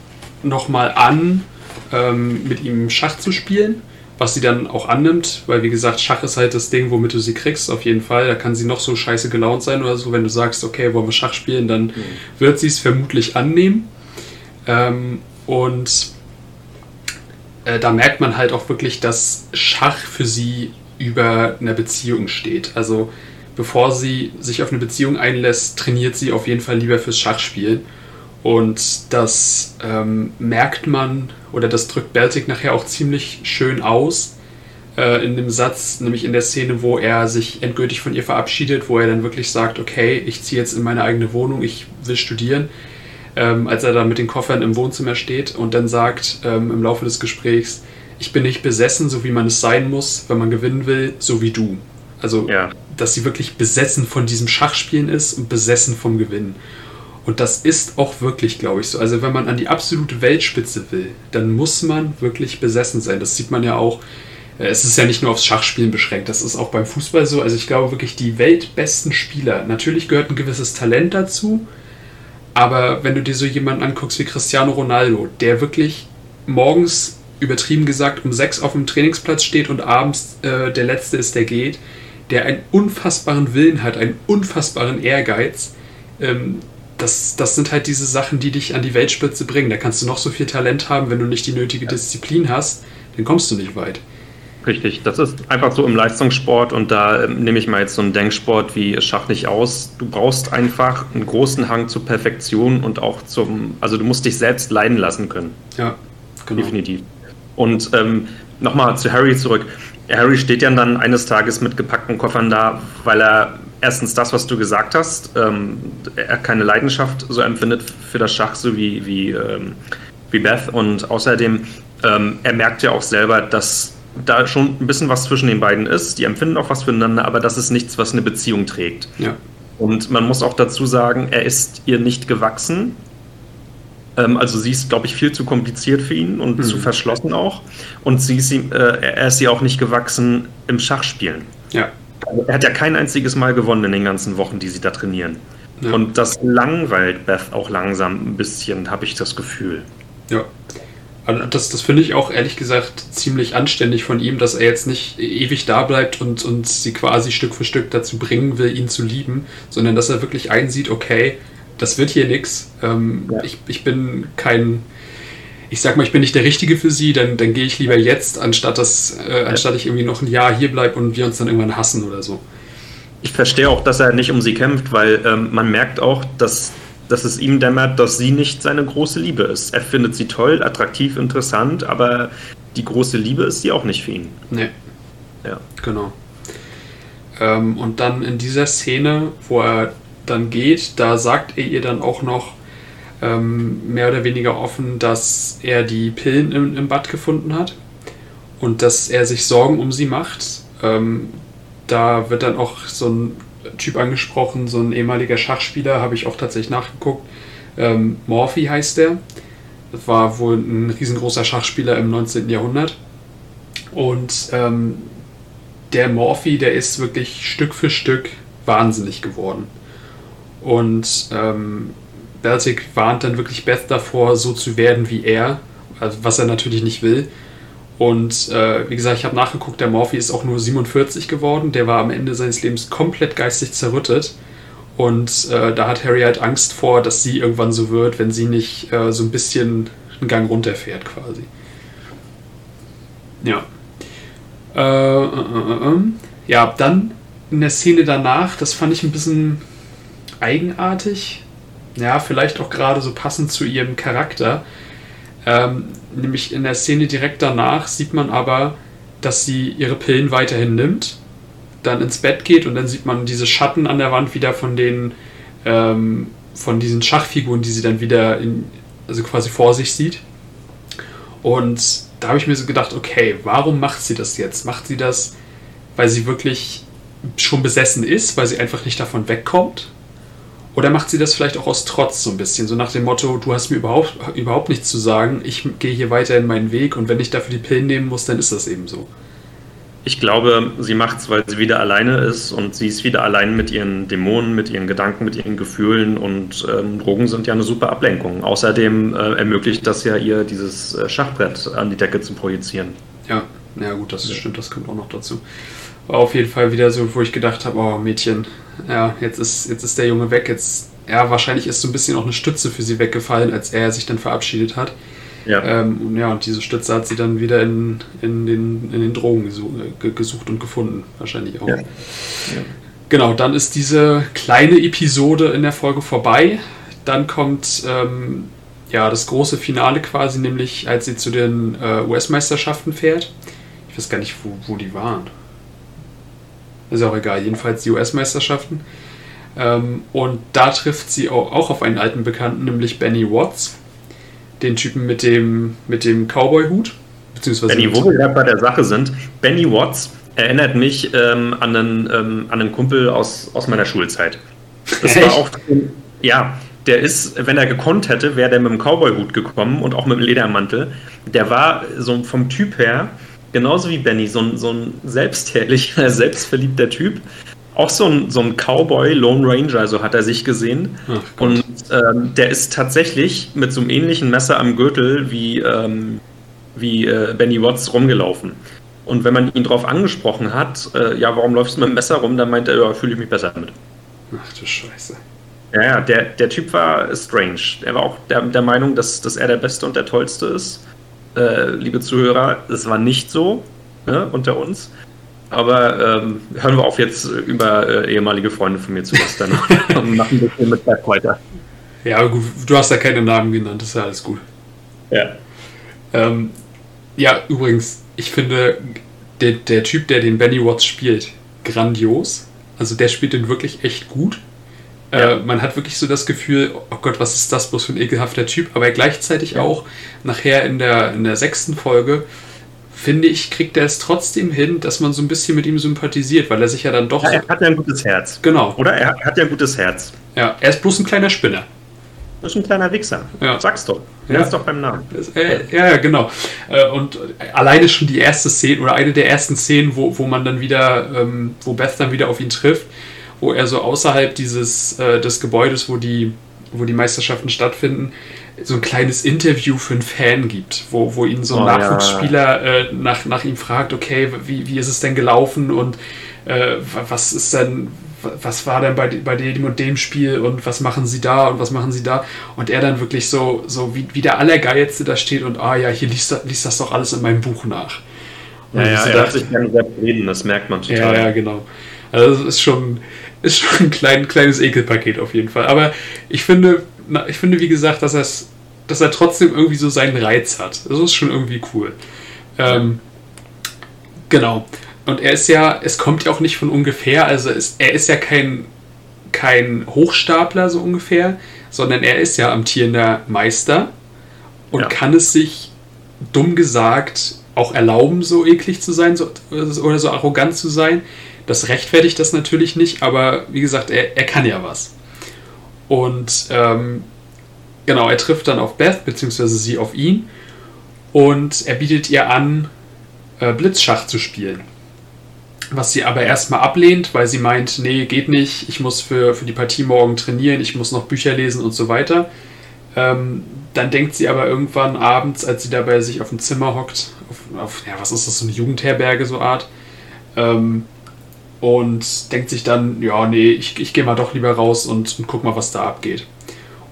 nochmal an, ähm, mit ihm Schach zu spielen was sie dann auch annimmt, weil wie gesagt, Schach ist halt das Ding, womit du sie kriegst, auf jeden Fall. Da kann sie noch so scheiße gelaunt sein oder so. Wenn du sagst, okay, wollen wir Schach spielen, dann mhm. wird sie es vermutlich annehmen. Ähm, und äh, da merkt man halt auch wirklich, dass Schach für sie über einer Beziehung steht. Also bevor sie sich auf eine Beziehung einlässt, trainiert sie auf jeden Fall lieber fürs Schachspielen. Und das ähm, merkt man, oder das drückt Baltic nachher auch ziemlich schön aus, äh, in dem Satz, nämlich in der Szene, wo er sich endgültig von ihr verabschiedet, wo er dann wirklich sagt, okay, ich ziehe jetzt in meine eigene Wohnung, ich will studieren, ähm, als er dann mit den Koffern im Wohnzimmer steht und dann sagt ähm, im Laufe des Gesprächs, ich bin nicht besessen, so wie man es sein muss, wenn man gewinnen will, so wie du. Also, ja. dass sie wirklich besessen von diesem Schachspielen ist und besessen vom Gewinnen. Und das ist auch wirklich, glaube ich, so. Also wenn man an die absolute Weltspitze will, dann muss man wirklich besessen sein. Das sieht man ja auch. Äh, es ist ja nicht nur aufs Schachspielen beschränkt, das ist auch beim Fußball so. Also ich glaube wirklich, die weltbesten Spieler, natürlich gehört ein gewisses Talent dazu, aber wenn du dir so jemanden anguckst wie Cristiano Ronaldo, der wirklich morgens, übertrieben gesagt, um sechs auf dem Trainingsplatz steht und abends äh, der Letzte ist, der geht, der einen unfassbaren Willen hat, einen unfassbaren Ehrgeiz, ähm, das, das sind halt diese Sachen, die dich an die Weltspitze bringen. Da kannst du noch so viel Talent haben, wenn du nicht die nötige Disziplin hast, dann kommst du nicht weit. Richtig, das ist einfach so im Leistungssport und da ähm, nehme ich mal jetzt so einen Denksport wie Schach nicht aus. Du brauchst einfach einen großen Hang zur Perfektion und auch zum, also du musst dich selbst leiden lassen können. Ja, genau. Definitiv. Und ähm, nochmal zu Harry zurück. Harry steht ja dann eines Tages mit gepackten Koffern da, weil er erstens das, was du gesagt hast, ähm, er keine Leidenschaft so empfindet für das Schach, so wie, wie, ähm, wie Beth. Und außerdem, ähm, er merkt ja auch selber, dass da schon ein bisschen was zwischen den beiden ist. Die empfinden auch was füreinander, aber das ist nichts, was eine Beziehung trägt. Ja. Und man muss auch dazu sagen, er ist ihr nicht gewachsen. Ähm, also sie ist, glaube ich, viel zu kompliziert für ihn und mhm. zu verschlossen auch. Und sie ist, äh, er ist ihr auch nicht gewachsen im Schachspielen. Ja. Er hat ja kein einziges Mal gewonnen in den ganzen Wochen, die sie da trainieren. Ja. Und das langweilt Beth auch langsam ein bisschen, habe ich das Gefühl. Ja. Also das, das finde ich auch ehrlich gesagt ziemlich anständig von ihm, dass er jetzt nicht ewig da bleibt und, und sie quasi Stück für Stück dazu bringen will, ihn zu lieben, sondern dass er wirklich einsieht, okay, das wird hier nichts. Ähm, ja. ich, ich bin kein ich sag mal, ich bin nicht der Richtige für sie, dann, dann gehe ich lieber jetzt, anstatt, dass, äh, anstatt ich irgendwie noch ein Jahr hier bleibe und wir uns dann irgendwann hassen oder so. Ich verstehe auch, dass er nicht um sie kämpft, weil ähm, man merkt auch, dass, dass es ihm dämmert, dass sie nicht seine große Liebe ist. Er findet sie toll, attraktiv, interessant, aber die große Liebe ist sie auch nicht für ihn. Nee. Ja. Genau. Ähm, und dann in dieser Szene, wo er dann geht, da sagt er ihr dann auch noch, ähm, mehr oder weniger offen, dass er die Pillen im, im, Bad gefunden hat und dass er sich Sorgen um sie macht. Ähm, da wird dann auch so ein Typ angesprochen, so ein ehemaliger Schachspieler, habe ich auch tatsächlich nachgeguckt. Ähm, Morphy heißt der. Das war wohl ein riesengroßer Schachspieler im 19. Jahrhundert. Und ähm, der Morphy, der ist wirklich Stück für Stück wahnsinnig geworden. Und ähm, Baltic warnt dann wirklich Beth davor, so zu werden wie er, also was er natürlich nicht will. Und äh, wie gesagt, ich habe nachgeguckt, der Morphy ist auch nur 47 geworden. Der war am Ende seines Lebens komplett geistig zerrüttet. Und äh, da hat Harry halt Angst vor, dass sie irgendwann so wird, wenn sie nicht äh, so ein bisschen einen Gang runterfährt quasi. Ja. Äh, äh, äh, ja, dann in der Szene danach, das fand ich ein bisschen eigenartig ja, vielleicht auch gerade so passend zu ihrem Charakter. Ähm, nämlich in der Szene direkt danach sieht man aber, dass sie ihre Pillen weiterhin nimmt, dann ins Bett geht und dann sieht man diese Schatten an der Wand wieder von den ähm, von diesen Schachfiguren, die sie dann wieder in, also quasi vor sich sieht. Und da habe ich mir so gedacht, okay, warum macht sie das jetzt? Macht sie das, weil sie wirklich schon besessen ist, weil sie einfach nicht davon wegkommt? Oder macht sie das vielleicht auch aus Trotz so ein bisschen, so nach dem Motto, du hast mir überhaupt, überhaupt nichts zu sagen, ich gehe hier weiter in meinen Weg und wenn ich dafür die Pillen nehmen muss, dann ist das eben so. Ich glaube, sie macht es, weil sie wieder alleine ist und sie ist wieder allein mit ihren Dämonen, mit ihren Gedanken, mit ihren Gefühlen und ähm, Drogen sind ja eine super Ablenkung. Außerdem äh, ermöglicht das ja ihr, dieses äh, Schachbrett an die Decke zu projizieren. Ja, ja gut, das ja. stimmt, das kommt auch noch dazu. War auf jeden Fall wieder so, wo ich gedacht habe, oh Mädchen, ja, jetzt ist, jetzt ist der Junge weg. Jetzt, ja, wahrscheinlich ist so ein bisschen auch eine Stütze für sie weggefallen, als er sich dann verabschiedet hat. Ja. Ähm, und ja, und diese Stütze hat sie dann wieder in, in, den, in den Drogen gesucht und gefunden, wahrscheinlich auch. Ja. Ja. Genau, dann ist diese kleine Episode in der Folge vorbei. dann kommt ähm, ja das große Finale quasi, nämlich als sie zu den äh, US-Meisterschaften fährt. Ich weiß gar nicht, wo, wo die waren. Ist auch egal, jedenfalls die US-Meisterschaften. Ähm, und da trifft sie auch, auf einen alten Bekannten, nämlich Benny Watts, den Typen mit dem, mit dem Cowboy-Hut. Benny, wo wir gerade bei der Sache sind, Benny Watts erinnert mich ähm, an, einen, ähm, an einen Kumpel aus, aus meiner Schulzeit. Das war auch, ja, der ist, wenn er gekonnt hätte, wäre der mit dem Cowboy-Hut gekommen und auch mit dem Ledermantel. Der war so vom Typ her, genauso wie Benny, so ein, so ein selbstherrlicher, (laughs) selbstverliebter Typ. Auch so ein, so ein Cowboy, Lone Ranger, so hat er sich gesehen. Und ähm, der ist tatsächlich mit so einem ähnlichen Messer am Gürtel wie, ähm, wie äh, Benny Watts rumgelaufen. Und wenn man ihn darauf angesprochen hat, äh, ja, warum läufst du mit dem Messer rum, dann meint er, ja, fühle ich mich besser damit. Ach du Scheiße. Ja, ja, der, der Typ war strange. Er war auch der, der Meinung, dass, dass er der Beste und der Tollste ist. Äh, liebe Zuhörer, es war nicht so ne, unter uns. Aber ähm, hören wir auf, jetzt über äh, ehemalige Freunde von mir zu lästern (laughs) und machen ein bisschen mit Beth weiter. Ja, gut, du hast ja keine Namen genannt, das ist ja alles gut. Ja. Ähm, ja, übrigens, ich finde, der, der Typ, der den Benny Watts spielt, grandios. Also der spielt den wirklich echt gut. Ja. Äh, man hat wirklich so das Gefühl, oh Gott, was ist das bloß für ein ekelhafter Typ, aber gleichzeitig ja. auch nachher in der, in der sechsten Folge, finde ich, kriegt er es trotzdem hin, dass man so ein bisschen mit ihm sympathisiert, weil er sich ja dann doch. Ja, er hat ja ein gutes Herz. Genau. Oder er hat ja ein gutes Herz. Ja, er ist bloß ein kleiner Spinner. Das ist ein kleiner Wichser. Ja. Sag's doch. Er ja. ist doch beim Namen. Äh, ja, ja, genau. Äh, und alleine schon die erste Szene oder eine der ersten Szenen, wo, wo man dann wieder, ähm, wo Beth dann wieder auf ihn trifft, wo er so außerhalb dieses äh, des Gebäudes, wo die, wo die Meisterschaften stattfinden, so ein kleines Interview für einen Fan gibt, wo, wo ihn so ein oh, Nachwuchsspieler ja. äh, nach, nach ihm fragt, okay, wie, wie ist es denn gelaufen und äh, was ist denn, was war denn bei, bei dem und dem Spiel und was machen sie da und was machen sie da? Und er dann wirklich so, so wie, wie der Allergeilste da steht und ah ja, hier liest, liest das doch alles in meinem Buch nach. Und ja, ja, er hat sich gerne sehr reden, das merkt man total. Ja, ja, genau. Also es ist schon, ist schon ein klein, kleines Ekelpaket auf jeden Fall. Aber ich finde, ich finde, wie gesagt, dass, dass er trotzdem irgendwie so seinen Reiz hat. Das ist schon irgendwie cool. Ähm, genau. Und er ist ja, es kommt ja auch nicht von ungefähr, also ist, er ist ja kein, kein Hochstapler so ungefähr, sondern er ist ja amtierender Meister und ja. kann es sich, dumm gesagt, auch erlauben, so eklig zu sein so, oder so arrogant zu sein. Das rechtfertigt das natürlich nicht, aber wie gesagt, er, er kann ja was. Und ähm, genau, er trifft dann auf Beth, beziehungsweise sie auf ihn. Und er bietet ihr an, äh, Blitzschach zu spielen was sie aber erstmal ablehnt, weil sie meint, nee, geht nicht, ich muss für, für die Partie morgen trainieren, ich muss noch Bücher lesen und so weiter. Ähm, dann denkt sie aber irgendwann abends, als sie dabei sich auf dem Zimmer hockt, auf, auf ja, was ist das, so eine Jugendherberge, so Art, ähm, und denkt sich dann, ja, nee, ich, ich gehe mal doch lieber raus und, und guck mal, was da abgeht.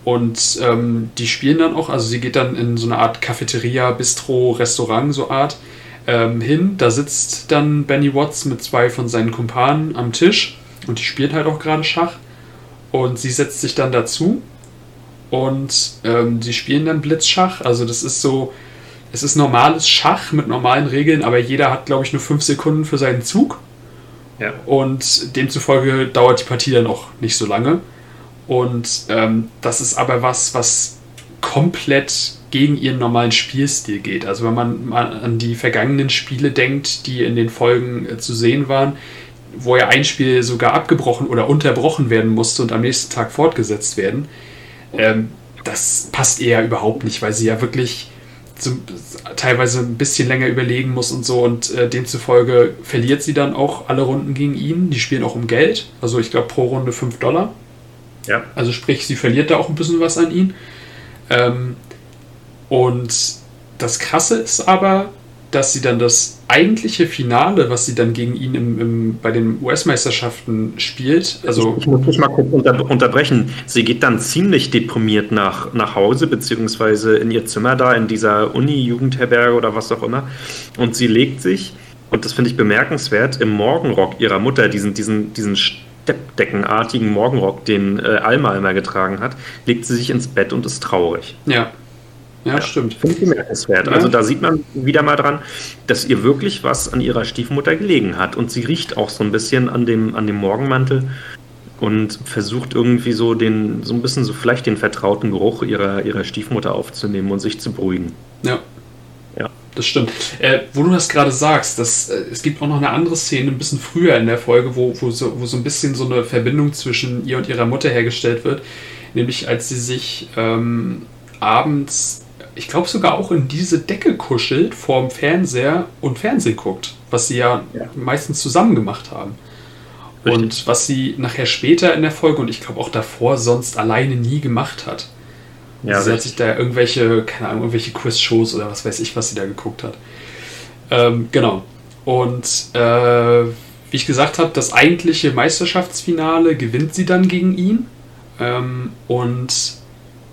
Und ähm, die spielen dann auch, also sie geht dann in so eine Art Cafeteria, Bistro, Restaurant, so Art, ähm, hin. Da sitzt dann Benny Watts mit zwei von seinen Kumpanen am Tisch und die spielt halt auch gerade Schach. Und sie setzt sich dann dazu und ähm, sie spielen dann Blitzschach. Also das ist so, es ist normales Schach mit normalen Regeln, aber jeder hat, glaube ich, nur fünf Sekunden für seinen Zug. Ja. Und demzufolge dauert die Partie dann auch nicht so lange. Und ähm, das ist aber was, was komplett gegen ihren normalen Spielstil geht. Also wenn man mal an die vergangenen Spiele denkt, die in den Folgen äh, zu sehen waren, wo ja ein Spiel sogar abgebrochen oder unterbrochen werden musste und am nächsten Tag fortgesetzt werden, ähm, das passt eher überhaupt nicht, weil sie ja wirklich so, teilweise ein bisschen länger überlegen muss und so und äh, demzufolge verliert sie dann auch alle Runden gegen ihn. Die spielen auch um Geld, also ich glaube pro Runde 5 Dollar. Ja. Also sprich, sie verliert da auch ein bisschen was an ihn. Ähm, und das Krasse ist aber, dass sie dann das eigentliche Finale, was sie dann gegen ihn im, im, bei den US-Meisterschaften spielt. Also ich, ich, muss mich mal kurz unter, unterbrechen. Sie geht dann ziemlich deprimiert nach, nach Hause, beziehungsweise in ihr Zimmer da, in dieser Uni-Jugendherberge oder was auch immer. Und sie legt sich, und das finde ich bemerkenswert, im Morgenrock ihrer Mutter, diesen, diesen, diesen steppdeckenartigen Morgenrock, den äh, Alma immer getragen hat, legt sie sich ins Bett und ist traurig. Ja. Ja, ja stimmt. Finde ich bemerkenswert. Ja. Also da sieht man wieder mal dran, dass ihr wirklich was an ihrer Stiefmutter gelegen hat. Und sie riecht auch so ein bisschen an dem, an dem Morgenmantel und versucht irgendwie so den, so ein bisschen so vielleicht den vertrauten Geruch ihrer, ihrer Stiefmutter aufzunehmen und sich zu beruhigen. Ja. Ja. Das stimmt. Äh, wo du das gerade sagst, dass, äh, es gibt auch noch eine andere Szene ein bisschen früher in der Folge, wo, wo, so, wo so ein bisschen so eine Verbindung zwischen ihr und ihrer Mutter hergestellt wird. Nämlich als sie sich ähm, abends, ich glaube sogar auch in diese Decke kuschelt vorm Fernseher und Fernsehen guckt, was sie ja, ja. meistens zusammen gemacht haben. Richtig. Und was sie nachher später in der Folge und ich glaube auch davor sonst alleine nie gemacht hat. Ja, sie richtig. hat sich da irgendwelche, keine Ahnung, irgendwelche Quiz-Shows oder was weiß ich, was sie da geguckt hat. Ähm, genau. Und äh, wie ich gesagt habe, das eigentliche Meisterschaftsfinale gewinnt sie dann gegen ihn. Ähm, und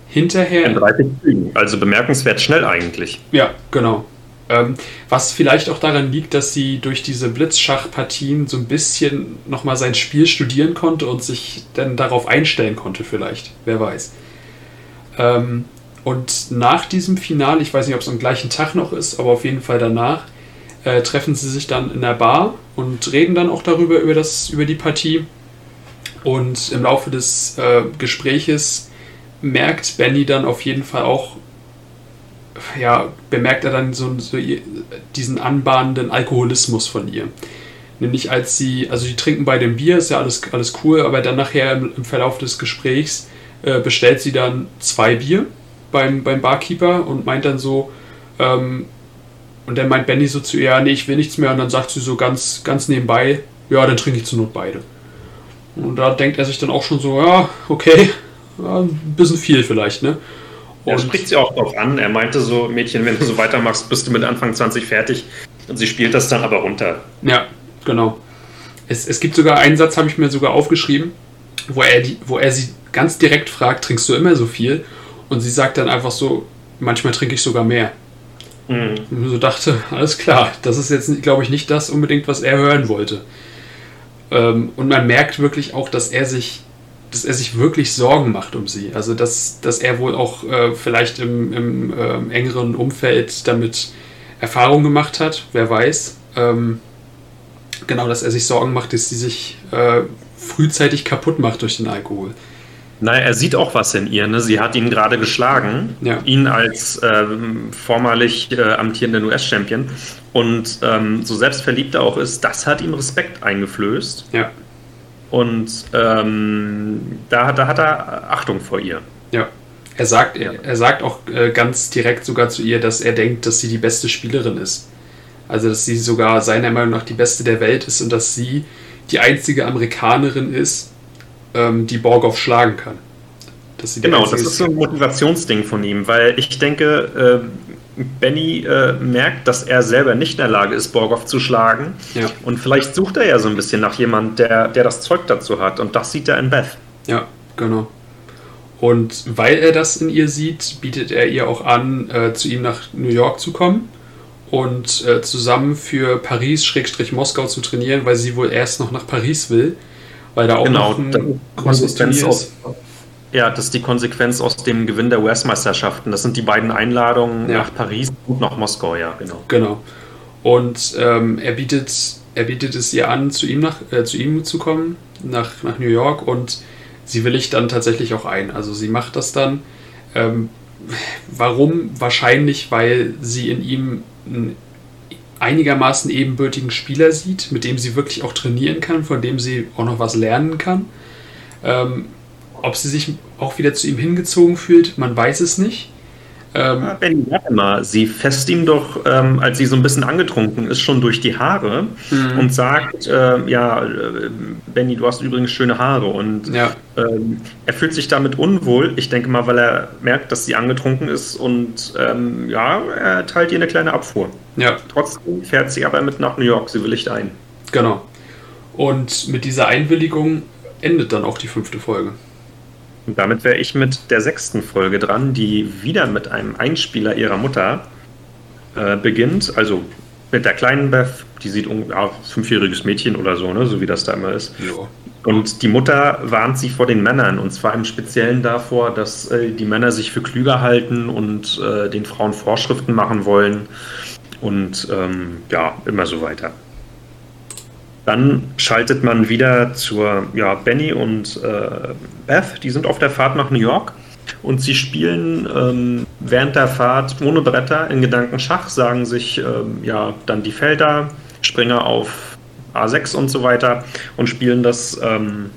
hinterher. In 30 Zügen. Also bemerkenswert schnell eigentlich. Ja, genau. Ähm, was vielleicht auch daran liegt, dass sie durch diese Blitzschachpartien so ein bisschen nochmal sein Spiel studieren konnte und sich dann darauf einstellen konnte, vielleicht. Wer weiß. Ähm, und nach diesem Finale, ich weiß nicht, ob es am gleichen Tag noch ist, aber auf jeden Fall danach, äh, treffen sie sich dann in der Bar und reden dann auch darüber, über, das, über die Partie. Und im Laufe des äh, Gespräches merkt Benny dann auf jeden Fall auch, ja, bemerkt er dann so, so diesen anbahnenden Alkoholismus von ihr. Nämlich als sie, also die trinken bei dem Bier, ist ja alles, alles cool, aber dann nachher im, im Verlauf des Gesprächs äh, bestellt sie dann zwei Bier beim, beim Barkeeper und meint dann so, ähm, und dann meint Benny so zu ihr, nee, ich will nichts mehr, und dann sagt sie so ganz, ganz nebenbei, ja, dann trinke ich zur Not beide. Und da denkt er sich dann auch schon so, ja, okay, ja, ein bisschen viel vielleicht, ne? Und er spricht sie auch drauf an. Er meinte so, Mädchen, wenn du so weitermachst, bist du mit Anfang 20 fertig. Und sie spielt das dann aber runter. Ja, genau. Es, es gibt sogar einen Satz, habe ich mir sogar aufgeschrieben, wo er, die, wo er sie ganz direkt fragt, trinkst du immer so viel? Und sie sagt dann einfach so, manchmal trinke ich sogar mehr. Mhm. Und ich so dachte, alles klar, das ist jetzt, glaube ich, nicht das unbedingt, was er hören wollte. Ähm, und man merkt wirklich auch, dass er sich dass er sich wirklich Sorgen macht um sie. Also dass, dass er wohl auch äh, vielleicht im, im äh, engeren Umfeld damit Erfahrung gemacht hat, wer weiß. Ähm, genau, dass er sich Sorgen macht, dass sie sich äh, frühzeitig kaputt macht durch den Alkohol. Naja, er sieht auch was in ihr. Ne? Sie hat ihn gerade geschlagen, ja. ihn als ähm, vormalig äh, amtierenden US-Champion. Und ähm, so selbstverliebt er auch ist, das hat ihm Respekt eingeflößt. Ja. Und ähm, da, da hat er Achtung vor ihr. Ja. Er sagt, er, er sagt auch äh, ganz direkt sogar zu ihr, dass er denkt, dass sie die beste Spielerin ist. Also, dass sie sogar seiner Meinung nach die beste der Welt ist und dass sie die einzige Amerikanerin ist, ähm, die Borgov schlagen kann. genau, das ist so ein Motivationsding von ihm, weil ich denke, äh, Benny äh, merkt, dass er selber nicht in der Lage ist, Borgov zu schlagen. Ja. Und vielleicht sucht er ja so ein bisschen nach jemandem, der, der das Zeug dazu hat. Und das sieht er in Beth. Ja, genau. Und weil er das in ihr sieht, bietet er ihr auch an, äh, zu ihm nach New York zu kommen und äh, zusammen für Paris-Moskau zu trainieren, weil sie wohl erst noch nach Paris will, weil da auch genau, noch ein großes Turnier ist. Ja, das ist die Konsequenz aus dem Gewinn der US-Meisterschaften. Das sind die beiden Einladungen ja. nach Paris und nach Moskau, ja, genau. Genau. Und ähm, er, bietet, er bietet es ihr an, zu ihm, nach, äh, zu ihm zu kommen, nach, nach New York, und sie willigt dann tatsächlich auch ein. Also sie macht das dann. Ähm, warum? Wahrscheinlich, weil sie in ihm einen einigermaßen ebenbürtigen Spieler sieht, mit dem sie wirklich auch trainieren kann, von dem sie auch noch was lernen kann. Ähm, ob sie sich auch wieder zu ihm hingezogen fühlt, man weiß es nicht. Ähm, ja, Benny, warte mal, sie fässt ihm doch, ähm, als sie so ein bisschen angetrunken ist, schon durch die Haare mhm. und sagt, äh, ja, Benny, du hast übrigens schöne Haare. Und ja. ähm, er fühlt sich damit unwohl, ich denke mal, weil er merkt, dass sie angetrunken ist und ähm, ja, er teilt ihr eine kleine Abfuhr. Ja. Trotzdem fährt sie aber mit nach New York, sie willigt ein. Genau. Und mit dieser Einwilligung endet dann auch die fünfte Folge. Und damit wäre ich mit der sechsten Folge dran, die wieder mit einem Einspieler ihrer Mutter äh, beginnt. Also mit der kleinen Beth, die sieht um ja, fünfjähriges Mädchen oder so, ne, so wie das da immer ist. Und die Mutter warnt sie vor den Männern und zwar im Speziellen davor, dass äh, die Männer sich für klüger halten und äh, den Frauen Vorschriften machen wollen und ähm, ja, immer so weiter. Dann schaltet man wieder zur ja, Benny und äh, Beth, die sind auf der Fahrt nach New York und sie spielen ähm, während der Fahrt ohne Bretter in Gedanken Schach, sagen sich ähm, ja dann die Felder, Springer auf A6 und so weiter und spielen das, ähm,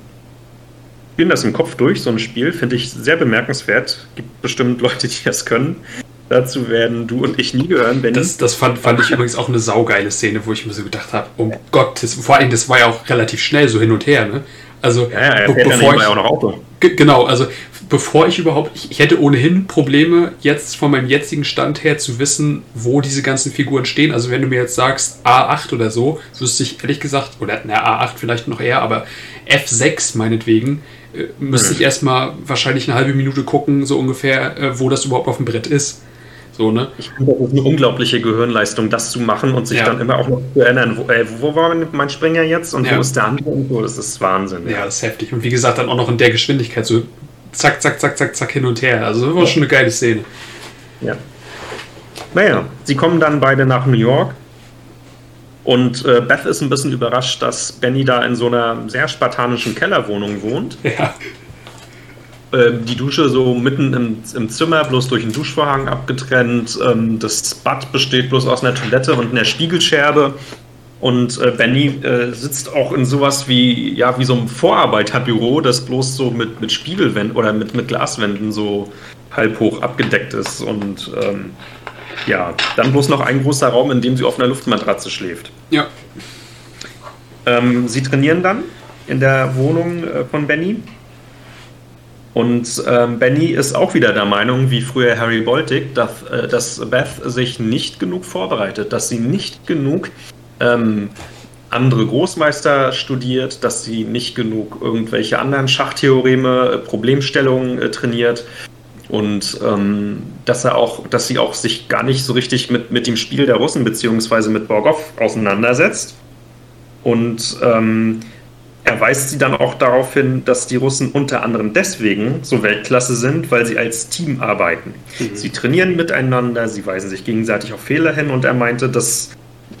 spielen das im Kopf durch, so ein Spiel, finde ich sehr bemerkenswert. Gibt bestimmt Leute, die das können. Dazu werden du und ich nie gehören. Benny. Das, das fand, fand ich übrigens auch eine saugeile Szene, wo ich mir so gedacht habe, um Gottes, vor allem, das war ja auch relativ schnell so hin und her, ne? Also, ja, ja, er be bevor ich, auch noch Auto. Genau, also bevor ich überhaupt, ich, ich, hätte ohnehin Probleme, jetzt von meinem jetzigen Stand her zu wissen, wo diese ganzen Figuren stehen. Also wenn du mir jetzt sagst A8 oder so, wüsste ich ehrlich gesagt, oder na, A8 vielleicht noch eher, aber F6 meinetwegen, äh, müsste hm. ich erstmal wahrscheinlich eine halbe Minute gucken, so ungefähr, äh, wo das überhaupt auf dem Brett ist. So, ne? Ich finde, das ist eine unglaubliche Gehirnleistung, das zu machen und sich ja. dann immer auch noch zu erinnern, wo, äh, wo war mein Springer jetzt und ja. wo ist der andere und so. Das ist Wahnsinn. Ja, das ist heftig. Und wie gesagt, dann auch noch in der Geschwindigkeit, so zack, zack, zack, zack, zack hin und her. Also das war schon eine geile Szene. Ja. Naja, sie kommen dann beide nach New York. Und äh, Beth ist ein bisschen überrascht, dass Benny da in so einer sehr spartanischen Kellerwohnung wohnt. Ja. Ähm, die Dusche so mitten im, im, Zimmer, bloß durch einen Duschvorhang abgetrennt. Ähm, das Bad besteht bloß aus einer Toilette und einer Spiegelscherbe. Und äh, Benny äh, sitzt auch in sowas wie, ja, wie so einem Vorarbeiterbüro, das bloß so mit, mit Spiegelwänden oder mit, mit Glaswänden so halb hoch abgedeckt ist. Und ähm, ja, dann bloß noch ein großer Raum, in dem sie auf einer Luftmatratze schläft. Ja. Ähm, sie trainieren dann in der Wohnung äh, von Benny. Und ähm, Benny ist auch wieder der Meinung, wie früher Harry Boltig, dass, äh, dass Beth sich nicht genug vorbereitet, dass sie nicht genug ähm, andere Großmeister studiert, dass sie nicht genug irgendwelche anderen Schachtheoreme, äh, Problemstellungen äh, trainiert und ähm, dass er auch, dass sie auch sich gar nicht so richtig mit, mit dem Spiel der Russen beziehungsweise mit Borgov auseinandersetzt. Und ähm, er weist sie dann auch darauf hin, dass die Russen unter anderem deswegen so Weltklasse sind, weil sie als Team arbeiten. Mhm. Sie trainieren miteinander, sie weisen sich gegenseitig auf Fehler hin und er meinte, dass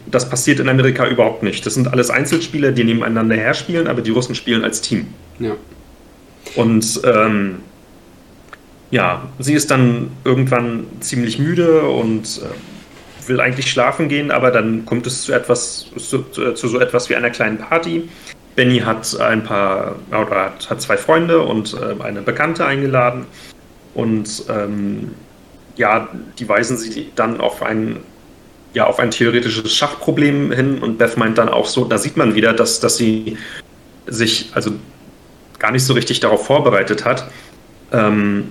das passiert in Amerika überhaupt nicht. Das sind alles Einzelspieler, die nebeneinander herspielen, aber die Russen spielen als Team. Ja. Und ähm, ja, sie ist dann irgendwann ziemlich müde und äh, will eigentlich schlafen gehen, aber dann kommt es zu etwas, zu, zu so etwas wie einer kleinen Party. Benny hat ein paar, oder hat, hat zwei Freunde und äh, eine Bekannte eingeladen. Und ähm, ja, die weisen sie dann auf ein, ja, auf ein theoretisches Schachproblem hin. Und Beth meint dann auch so, da sieht man wieder, dass, dass sie sich also gar nicht so richtig darauf vorbereitet hat. Ähm,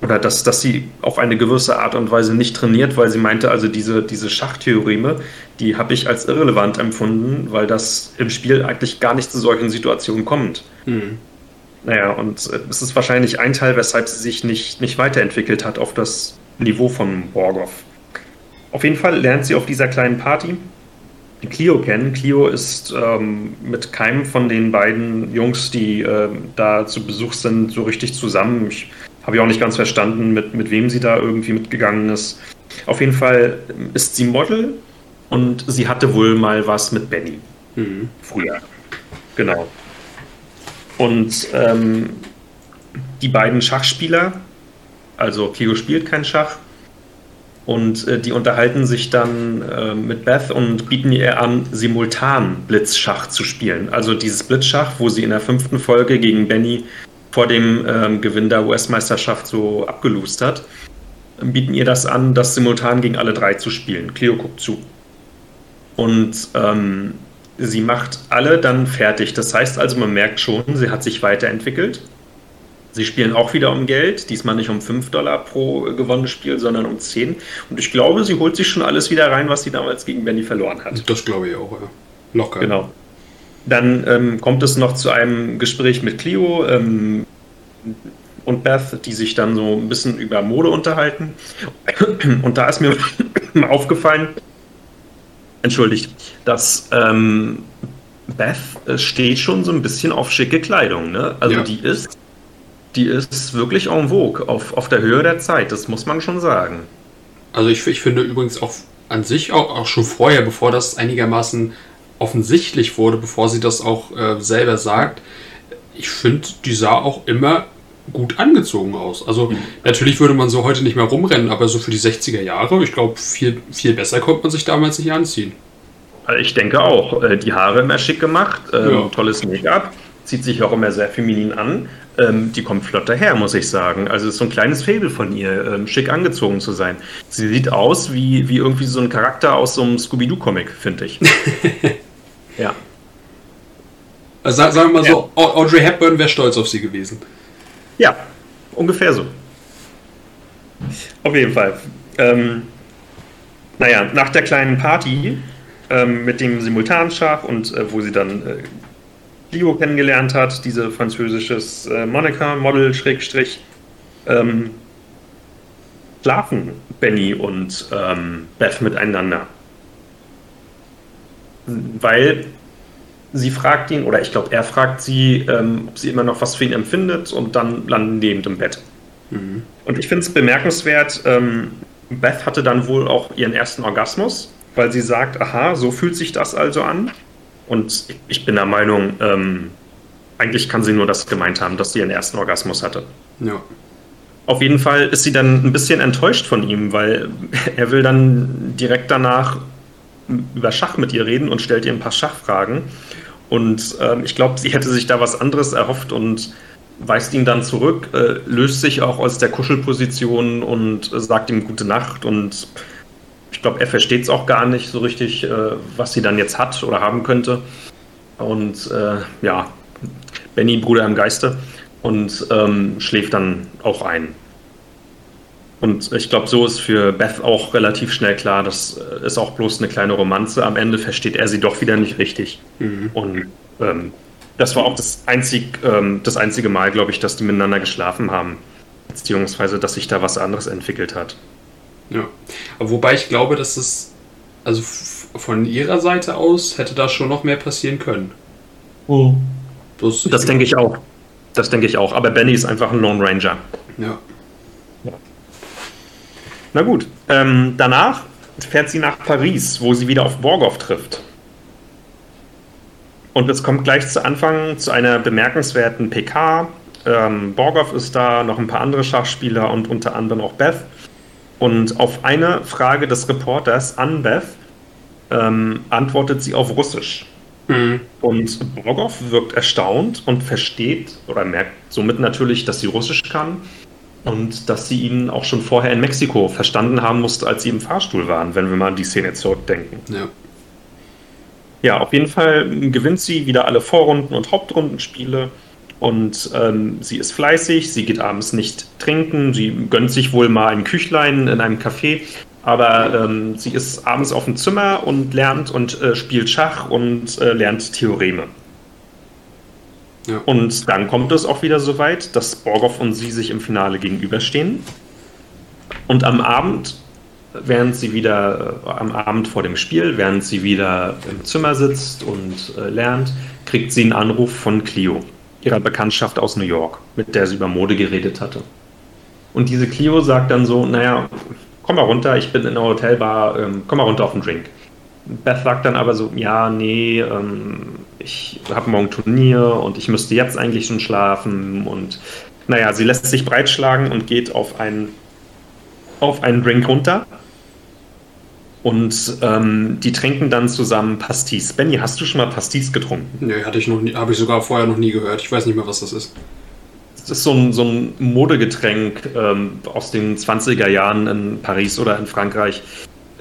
oder dass, dass sie auf eine gewisse Art und Weise nicht trainiert, weil sie meinte, also diese, diese Schachtheoreme, die habe ich als irrelevant empfunden, weil das im Spiel eigentlich gar nicht zu solchen Situationen kommt. Mhm. Naja, und es ist wahrscheinlich ein Teil, weshalb sie sich nicht, nicht weiterentwickelt hat auf das Niveau von Borgov. Auf jeden Fall lernt sie auf dieser kleinen Party Clio kennen. Clio ist ähm, mit keinem von den beiden Jungs, die äh, da zu Besuch sind, so richtig zusammen. Ich habe ich auch nicht ganz verstanden, mit, mit wem sie da irgendwie mitgegangen ist. Auf jeden Fall ist sie Model und sie hatte wohl mal was mit Benny. Mhm. Früher. Genau. Und ähm, die beiden Schachspieler, also Kio spielt kein Schach, und äh, die unterhalten sich dann äh, mit Beth und bieten ihr an, simultan Blitzschach zu spielen. Also dieses Blitzschach, wo sie in der fünften Folge gegen Benny vor dem ähm, Gewinn der US-Meisterschaft so abgelost hat, bieten ihr das an, das simultan gegen alle drei zu spielen. Cleo guckt zu. Und ähm, sie macht alle dann fertig. Das heißt also, man merkt schon, sie hat sich weiterentwickelt. Sie spielen auch wieder um Geld, diesmal nicht um 5 Dollar pro gewonnenes Spiel, sondern um 10. Und ich glaube, sie holt sich schon alles wieder rein, was sie damals gegen Benny verloren hat. Das glaube ich auch, ja. Locker. Genau. Dann ähm, kommt es noch zu einem Gespräch mit Clio ähm, und Beth, die sich dann so ein bisschen über Mode unterhalten. (clears throat) Und da ist mir (clears throat) aufgefallen, entschuldigt, dass ähm, Beth äh, steht schon so ein bisschen auf schicke Kleidung, ne? Also ja. die ist, die ist wirklich en vogue, auf, auf der Höhe der Zeit, das muss man schon sagen. Also ich, ich finde übrigens auch an sich auch, auch schon vorher, bevor das einigermaßen offensichtlich wurde, bevor sie das auch äh, selber sagt, ich finde, die sah auch immer gut angezogen aus. Also mhm. natürlich würde man so heute nicht mehr rumrennen, aber so für die 60er Jahre, ich glaube, viel, viel besser konnte man sich damals nicht anziehen. Also ich denke auch. Äh, die Haare immer schick gemacht, ähm, ja. tolles Make-up, zieht sich auch immer sehr feminin an. Ähm, die kommt flott daher, muss ich sagen. Also es ist so ein kleines Fable von ihr, ähm, schick angezogen zu sein. Sie sieht aus wie, wie irgendwie so ein Charakter aus so einem Scooby-Doo-Comic, finde ich. (laughs) ja. Also sagen wir mal so, Audrey Hepburn wäre stolz auf sie gewesen. Ja, ungefähr so. Auf jeden Fall. Ähm, naja, nach der kleinen Party ähm, mit dem Simultanschach und äh, wo sie dann äh, Leo kennengelernt hat, diese französisches äh, Monica-Model, Schrägstrich, ähm, schlafen Benny und ähm, Beth miteinander. Weil sie fragt ihn, oder ich glaube, er fragt sie, ähm, ob sie immer noch was für ihn empfindet und dann landen lebend im Bett. Mhm. Und ich finde es bemerkenswert, ähm, Beth hatte dann wohl auch ihren ersten Orgasmus, weil sie sagt, aha, so fühlt sich das also an. Und ich bin der Meinung, ähm, eigentlich kann sie nur das gemeint haben, dass sie ihren ersten Orgasmus hatte. Ja. Auf jeden Fall ist sie dann ein bisschen enttäuscht von ihm, weil (laughs) er will dann direkt danach über Schach mit ihr reden und stellt ihr ein paar Schachfragen. Und ähm, ich glaube, sie hätte sich da was anderes erhofft und weist ihn dann zurück, äh, löst sich auch aus der Kuschelposition und äh, sagt ihm gute Nacht. Und ich glaube, er versteht es auch gar nicht so richtig, äh, was sie dann jetzt hat oder haben könnte. Und äh, ja, Benny, Bruder im Geiste, und ähm, schläft dann auch ein. Und ich glaube, so ist für Beth auch relativ schnell klar, das ist auch bloß eine kleine Romanze. Am Ende versteht er sie doch wieder nicht richtig. Mhm. Und ähm, das war auch das, einzig, ähm, das einzige Mal, glaube ich, dass die miteinander geschlafen haben. Beziehungsweise, dass sich da was anderes entwickelt hat. Ja. Aber wobei ich glaube, dass es, also von ihrer Seite aus, hätte da schon noch mehr passieren können. Oh. Das, das denke ich auch. Das denke ich auch. Aber Benny ist einfach ein Lone Ranger. Ja. Na gut, ähm, danach fährt sie nach Paris, wo sie wieder auf Borgoff trifft. Und es kommt gleich zu Anfang zu einer bemerkenswerten PK. Ähm, Borgoff ist da, noch ein paar andere Schachspieler und unter anderem auch Beth. Und auf eine Frage des Reporters an Beth ähm, antwortet sie auf Russisch. Mhm. Und Borgoff wirkt erstaunt und versteht oder merkt somit natürlich, dass sie Russisch kann und dass sie ihn auch schon vorher in Mexiko verstanden haben musste, als sie im Fahrstuhl waren, wenn wir mal an die Szene zurückdenken. Ja. Ja, auf jeden Fall gewinnt sie wieder alle Vorrunden und Hauptrundenspiele. Und ähm, sie ist fleißig, sie geht abends nicht trinken, sie gönnt sich wohl mal ein Küchlein in einem Café, aber ähm, sie ist abends auf dem Zimmer und lernt und äh, spielt Schach und äh, lernt Theoreme. Ja. Und dann kommt es auch wieder so weit, dass Borgoff und sie sich im Finale gegenüberstehen. Und am Abend, während sie wieder, äh, am Abend vor dem Spiel, während sie wieder im Zimmer sitzt und äh, lernt, kriegt sie einen Anruf von Clio, ihrer Bekanntschaft aus New York, mit der sie über Mode geredet hatte. Und diese Clio sagt dann so, naja, komm mal runter, ich bin in der Hotelbar, ähm, komm mal runter auf den Drink. Beth sagt dann aber so, ja, nee, ähm, ich habe morgen Turnier und ich müsste jetzt eigentlich schon schlafen. Und naja, sie lässt sich breitschlagen und geht auf einen, auf einen Drink runter. Und ähm, die trinken dann zusammen Pastis. Benny, hast du schon mal Pastis getrunken? Nee, hatte ich noch nie, habe ich sogar vorher noch nie gehört. Ich weiß nicht mehr, was das ist. Das ist so ein, so ein Modegetränk ähm, aus den 20er Jahren in Paris oder in Frankreich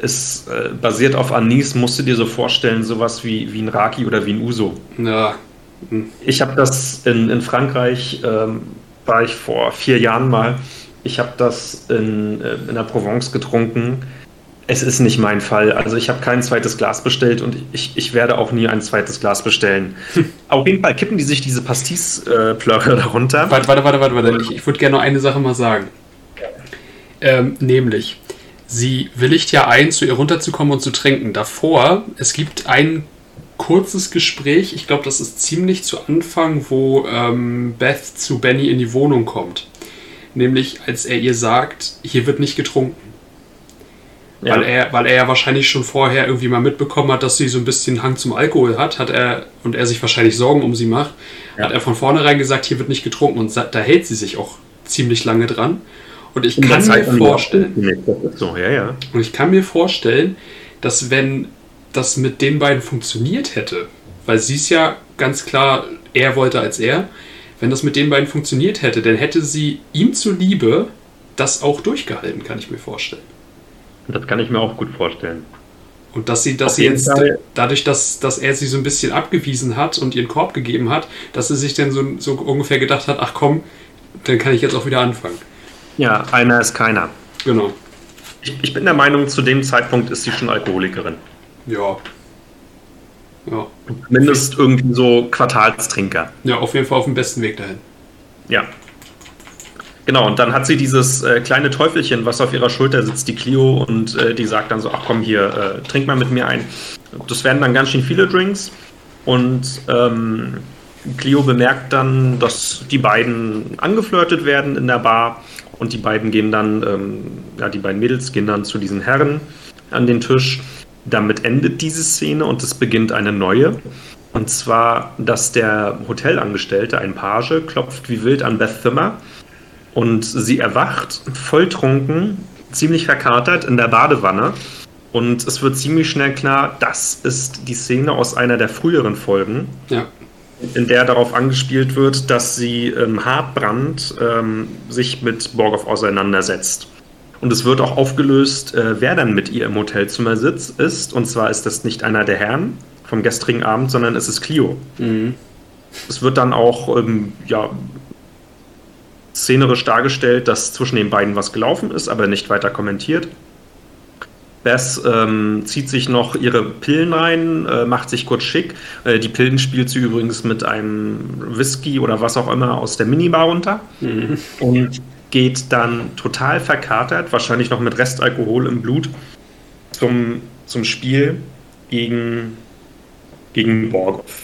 ist äh, basiert auf Anis, musst du dir so vorstellen, sowas wie, wie ein Raki oder wie ein Uso. Ja. Hm. Ich habe das in, in Frankreich, ähm, war ich vor vier Jahren mal. Ich habe das in, äh, in der Provence getrunken. Es ist nicht mein Fall. Also ich habe kein zweites Glas bestellt und ich, ich werde auch nie ein zweites Glas bestellen. Auf jeden Fall kippen die sich diese Pastis-Plörre äh, darunter. Warte, warte, warte, warte, warte. Ich, ich würde gerne noch eine Sache mal sagen. Ähm, nämlich, sie willigt ja ein, zu ihr runterzukommen und zu trinken. Davor, es gibt einen kurzes Gespräch. Ich glaube, das ist ziemlich zu Anfang, wo ähm, Beth zu Benny in die Wohnung kommt. Nämlich, als er ihr sagt, hier wird nicht getrunken. Ja. Weil, er, weil er ja wahrscheinlich schon vorher irgendwie mal mitbekommen hat, dass sie so ein bisschen Hang zum Alkohol hat, hat er und er sich wahrscheinlich Sorgen um sie macht, ja. hat er von vornherein gesagt, hier wird nicht getrunken und da hält sie sich auch ziemlich lange dran. Und ich kann mir vorstellen, so, ja, ja. und ich kann mir vorstellen, dass wenn das mit den beiden funktioniert hätte, weil sie es ja ganz klar er wollte als er, wenn das mit den beiden funktioniert hätte, dann hätte sie ihm zuliebe das auch durchgehalten, kann ich mir vorstellen. Das kann ich mir auch gut vorstellen. Und dass sie, dass sie jetzt Fall. dadurch, dass, dass er sie so ein bisschen abgewiesen hat und ihren Korb gegeben hat, dass sie sich dann so, so ungefähr gedacht hat, ach komm, dann kann ich jetzt auch wieder anfangen. Ja, einer ist keiner. Genau. Ich, ich bin der Meinung, zu dem Zeitpunkt ist sie schon Alkoholikerin. Ja. Ja. Mindestens irgendwie so Quartalstrinker. Ja, auf jeden Fall auf dem besten Weg dahin. Ja. Genau, und dann hat sie dieses äh, kleine Teufelchen, was auf ihrer Schulter sitzt, die Clio, und äh, die sagt dann so, ach komm hier, äh, trink mal mit mir ein. Das werden dann ganz schön viele Drinks. Und ähm, Clio bemerkt dann, dass die beiden angeflirtet werden in der Bar. Und die beiden gehen dann, ähm, ja, die beiden Mädels gehen dann zu diesen Herren an den Tisch. Damit endet diese Szene und es beginnt eine neue. Und zwar, dass der Hotelangestellte, ein Page, klopft wie wild an Beth Zimmer und sie erwacht volltrunken, ziemlich verkatert in der Badewanne. Und es wird ziemlich schnell klar, das ist die Szene aus einer der früheren Folgen. Ja. In der darauf angespielt wird, dass sie ähm, Hartbrand ähm, sich mit Borgoff auseinandersetzt. Und es wird auch aufgelöst, äh, wer dann mit ihr im Hotelzimmer sitzt, ist. Und zwar ist das nicht einer der Herren vom gestrigen Abend, sondern es ist Clio. Mhm. Es wird dann auch ähm, ja, szenerisch dargestellt, dass zwischen den beiden was gelaufen ist, aber nicht weiter kommentiert. Bess ähm, zieht sich noch ihre Pillen rein, äh, macht sich kurz schick. Äh, die Pillen spielt sie übrigens mit einem Whisky oder was auch immer aus der Minibar runter. Mhm. Und geht dann total verkatert, wahrscheinlich noch mit Restalkohol im Blut, zum, zum Spiel gegen, gegen Borgoff.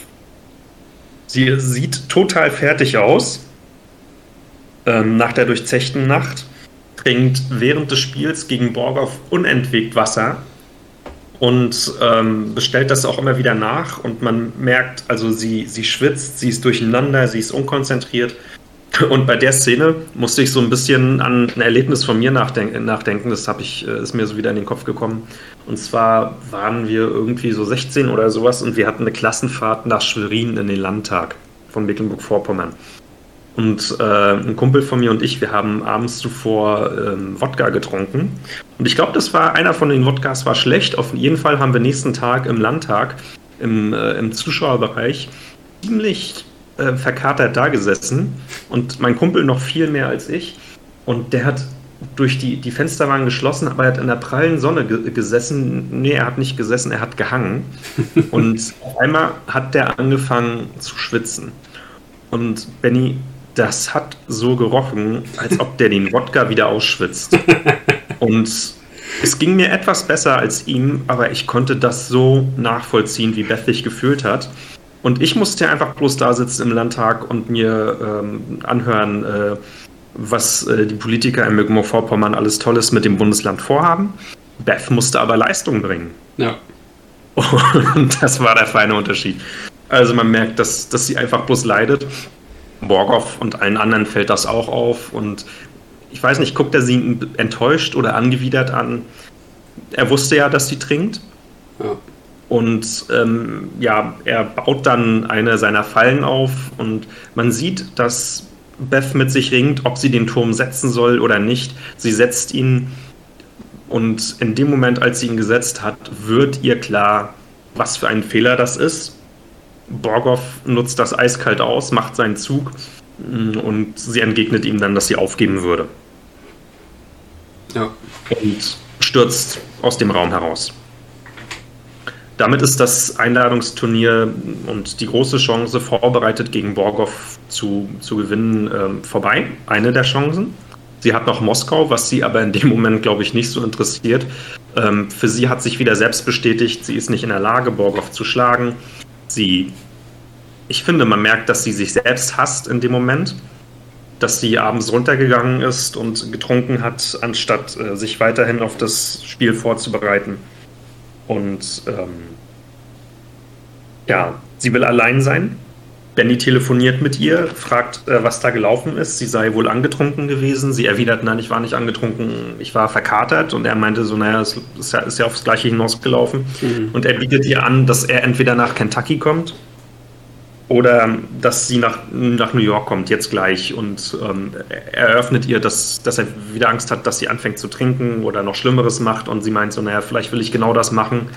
Sie sieht total fertig aus ähm, nach der durchzechten Nacht, trinkt während des Spiels gegen Borgoff unentwegt Wasser und ähm, bestellt das auch immer wieder nach und man merkt, also sie, sie schwitzt, sie ist durcheinander, sie ist unkonzentriert und bei der Szene musste ich so ein bisschen an ein Erlebnis von mir nachdenken. nachdenken. Das ich, äh, ist mir so wieder in den Kopf gekommen. Und zwar waren wir irgendwie so 16 oder sowas und wir hatten eine Klassenfahrt nach Schwerin in den Landtag von Mecklenburg-Vorpommern. Und äh, ein Kumpel von mir und ich, wir haben abends zuvor ähm, Wodka getrunken. Und ich glaube, das war einer von den Wodkas war schlecht. Auf jeden Fall haben wir nächsten Tag im Landtag im, äh, im Zuschauerbereich ziemlich äh, verkatert da gesessen und mein Kumpel noch viel mehr als ich. Und der hat durch die, die Fenster waren geschlossen, aber er hat in der prallen Sonne ge gesessen. Nee, er hat nicht gesessen, er hat gehangen. (laughs) und auf einmal hat der angefangen zu schwitzen. Und Benny, das hat so gerochen, als ob der den Wodka wieder ausschwitzt. Und es ging mir etwas besser als ihm, aber ich konnte das so nachvollziehen, wie Beth sich gefühlt hat. Und ich musste einfach bloß da sitzen im Landtag und mir ähm, anhören, äh, was äh, die Politiker in Mecklenburg-Vorpommern alles Tolles mit dem Bundesland vorhaben. Beth musste aber Leistung bringen. Ja. (laughs) Und das war der feine Unterschied. Also man merkt, dass, dass sie einfach bloß leidet. Borgoff und allen anderen fällt das auch auf. Und ich weiß nicht, guckt er sie enttäuscht oder angewidert an? Er wusste ja, dass sie trinkt. Ja. Und ähm, ja, er baut dann eine seiner Fallen auf und man sieht, dass Beth mit sich ringt, ob sie den Turm setzen soll oder nicht. Sie setzt ihn und in dem Moment, als sie ihn gesetzt hat, wird ihr klar, was für ein Fehler das ist. Borgoff nutzt das eiskalt aus, macht seinen Zug mm, und sie entgegnet ihm dann, dass sie aufgeben würde. Ja. Und stürzt aus dem Raum heraus. Damit ist das Einladungsturnier und die große Chance, vorbereitet gegen Borgoff zu, zu gewinnen, äh, vorbei. Eine der Chancen. Sie hat noch Moskau, was sie aber in dem Moment, glaube ich, nicht so interessiert. Ähm, für sie hat sich wieder selbst bestätigt, sie ist nicht in der Lage, Borgoff zu schlagen. Sie, ich finde, man merkt, dass sie sich selbst hasst in dem Moment, dass sie abends runtergegangen ist und getrunken hat, anstatt äh, sich weiterhin auf das Spiel vorzubereiten. Und ähm, ja, sie will allein sein. Benny telefoniert mit ihr, fragt, äh, was da gelaufen ist. Sie sei wohl angetrunken gewesen. Sie erwidert, nein, ich war nicht angetrunken, ich war verkatert. Und er meinte so, naja, es ist ja, ist ja aufs Gleiche hinausgelaufen. Mhm. Und er bietet ihr an, dass er entweder nach Kentucky kommt oder dass sie nach, nach New York kommt, jetzt gleich. Und ähm, er eröffnet ihr, dass, dass er wieder Angst hat, dass sie anfängt zu trinken oder noch Schlimmeres macht. Und sie meint so, naja, vielleicht will ich genau das machen.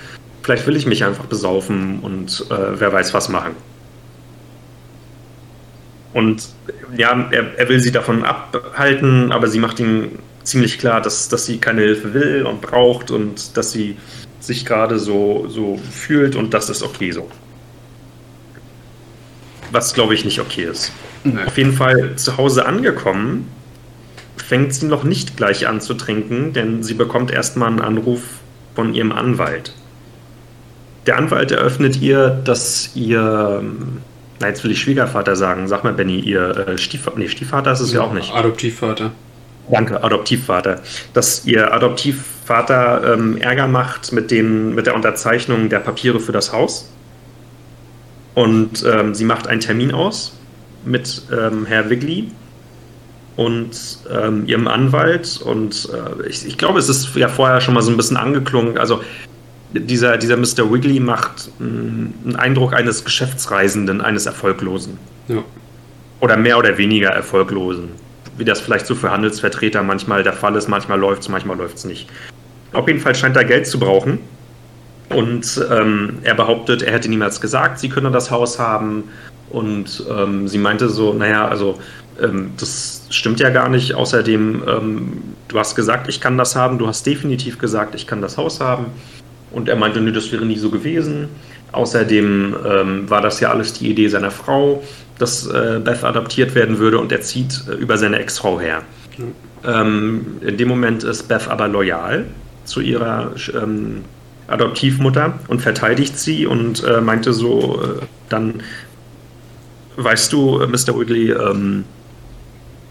Vielleicht will ich mich einfach besaufen und äh, wer weiß was machen. Und ja, er, er will sie davon abhalten, aber sie macht ihm ziemlich klar, dass, dass sie keine Hilfe will und braucht und dass sie sich gerade so, so fühlt und das ist okay so. Was glaube ich nicht okay ist. Nee. Auf jeden Fall zu Hause angekommen, fängt sie noch nicht gleich an zu trinken, denn sie bekommt erstmal einen Anruf von ihrem Anwalt. Der Anwalt eröffnet ihr, dass ihr na, jetzt will ich Schwiegervater sagen. Sag mal, Benny, ihr äh, Stiefvater, nee, Stiefvater ist es ja, ja auch nicht. Adoptivvater. Danke, Adoptivvater. Dass ihr Adoptivvater ähm, Ärger macht mit, den, mit der Unterzeichnung der Papiere für das Haus. Und ähm, sie macht einen Termin aus mit ähm, Herr Wigley und ähm, ihrem Anwalt. Und äh, ich, ich, glaube, es ist ja vorher schon mal so ein bisschen angeklungen. Also dieser, dieser Mr. Wiggly macht mm, einen Eindruck eines Geschäftsreisenden, eines Erfolglosen. Ja. Oder mehr oder weniger Erfolglosen. Wie das vielleicht so für Handelsvertreter manchmal der Fall ist. Manchmal läuft es, manchmal läuft es nicht. Auf jeden Fall scheint er Geld zu brauchen. Und ähm, er behauptet, er hätte niemals gesagt, sie könne das Haus haben. Und ähm, sie meinte so, naja, also ähm, das stimmt ja gar nicht. Außerdem, ähm, du hast gesagt, ich kann das haben. Du hast definitiv gesagt, ich kann das Haus haben. Und er meinte, nö, das wäre nie so gewesen. Außerdem ähm, war das ja alles die Idee seiner Frau, dass äh, Beth adoptiert werden würde und er zieht äh, über seine Ex-Frau her. Mhm. Ähm, in dem Moment ist Beth aber loyal zu ihrer ähm, Adoptivmutter und verteidigt sie und äh, meinte so, äh, dann weißt du, äh, Mr. Wiggly, ähm,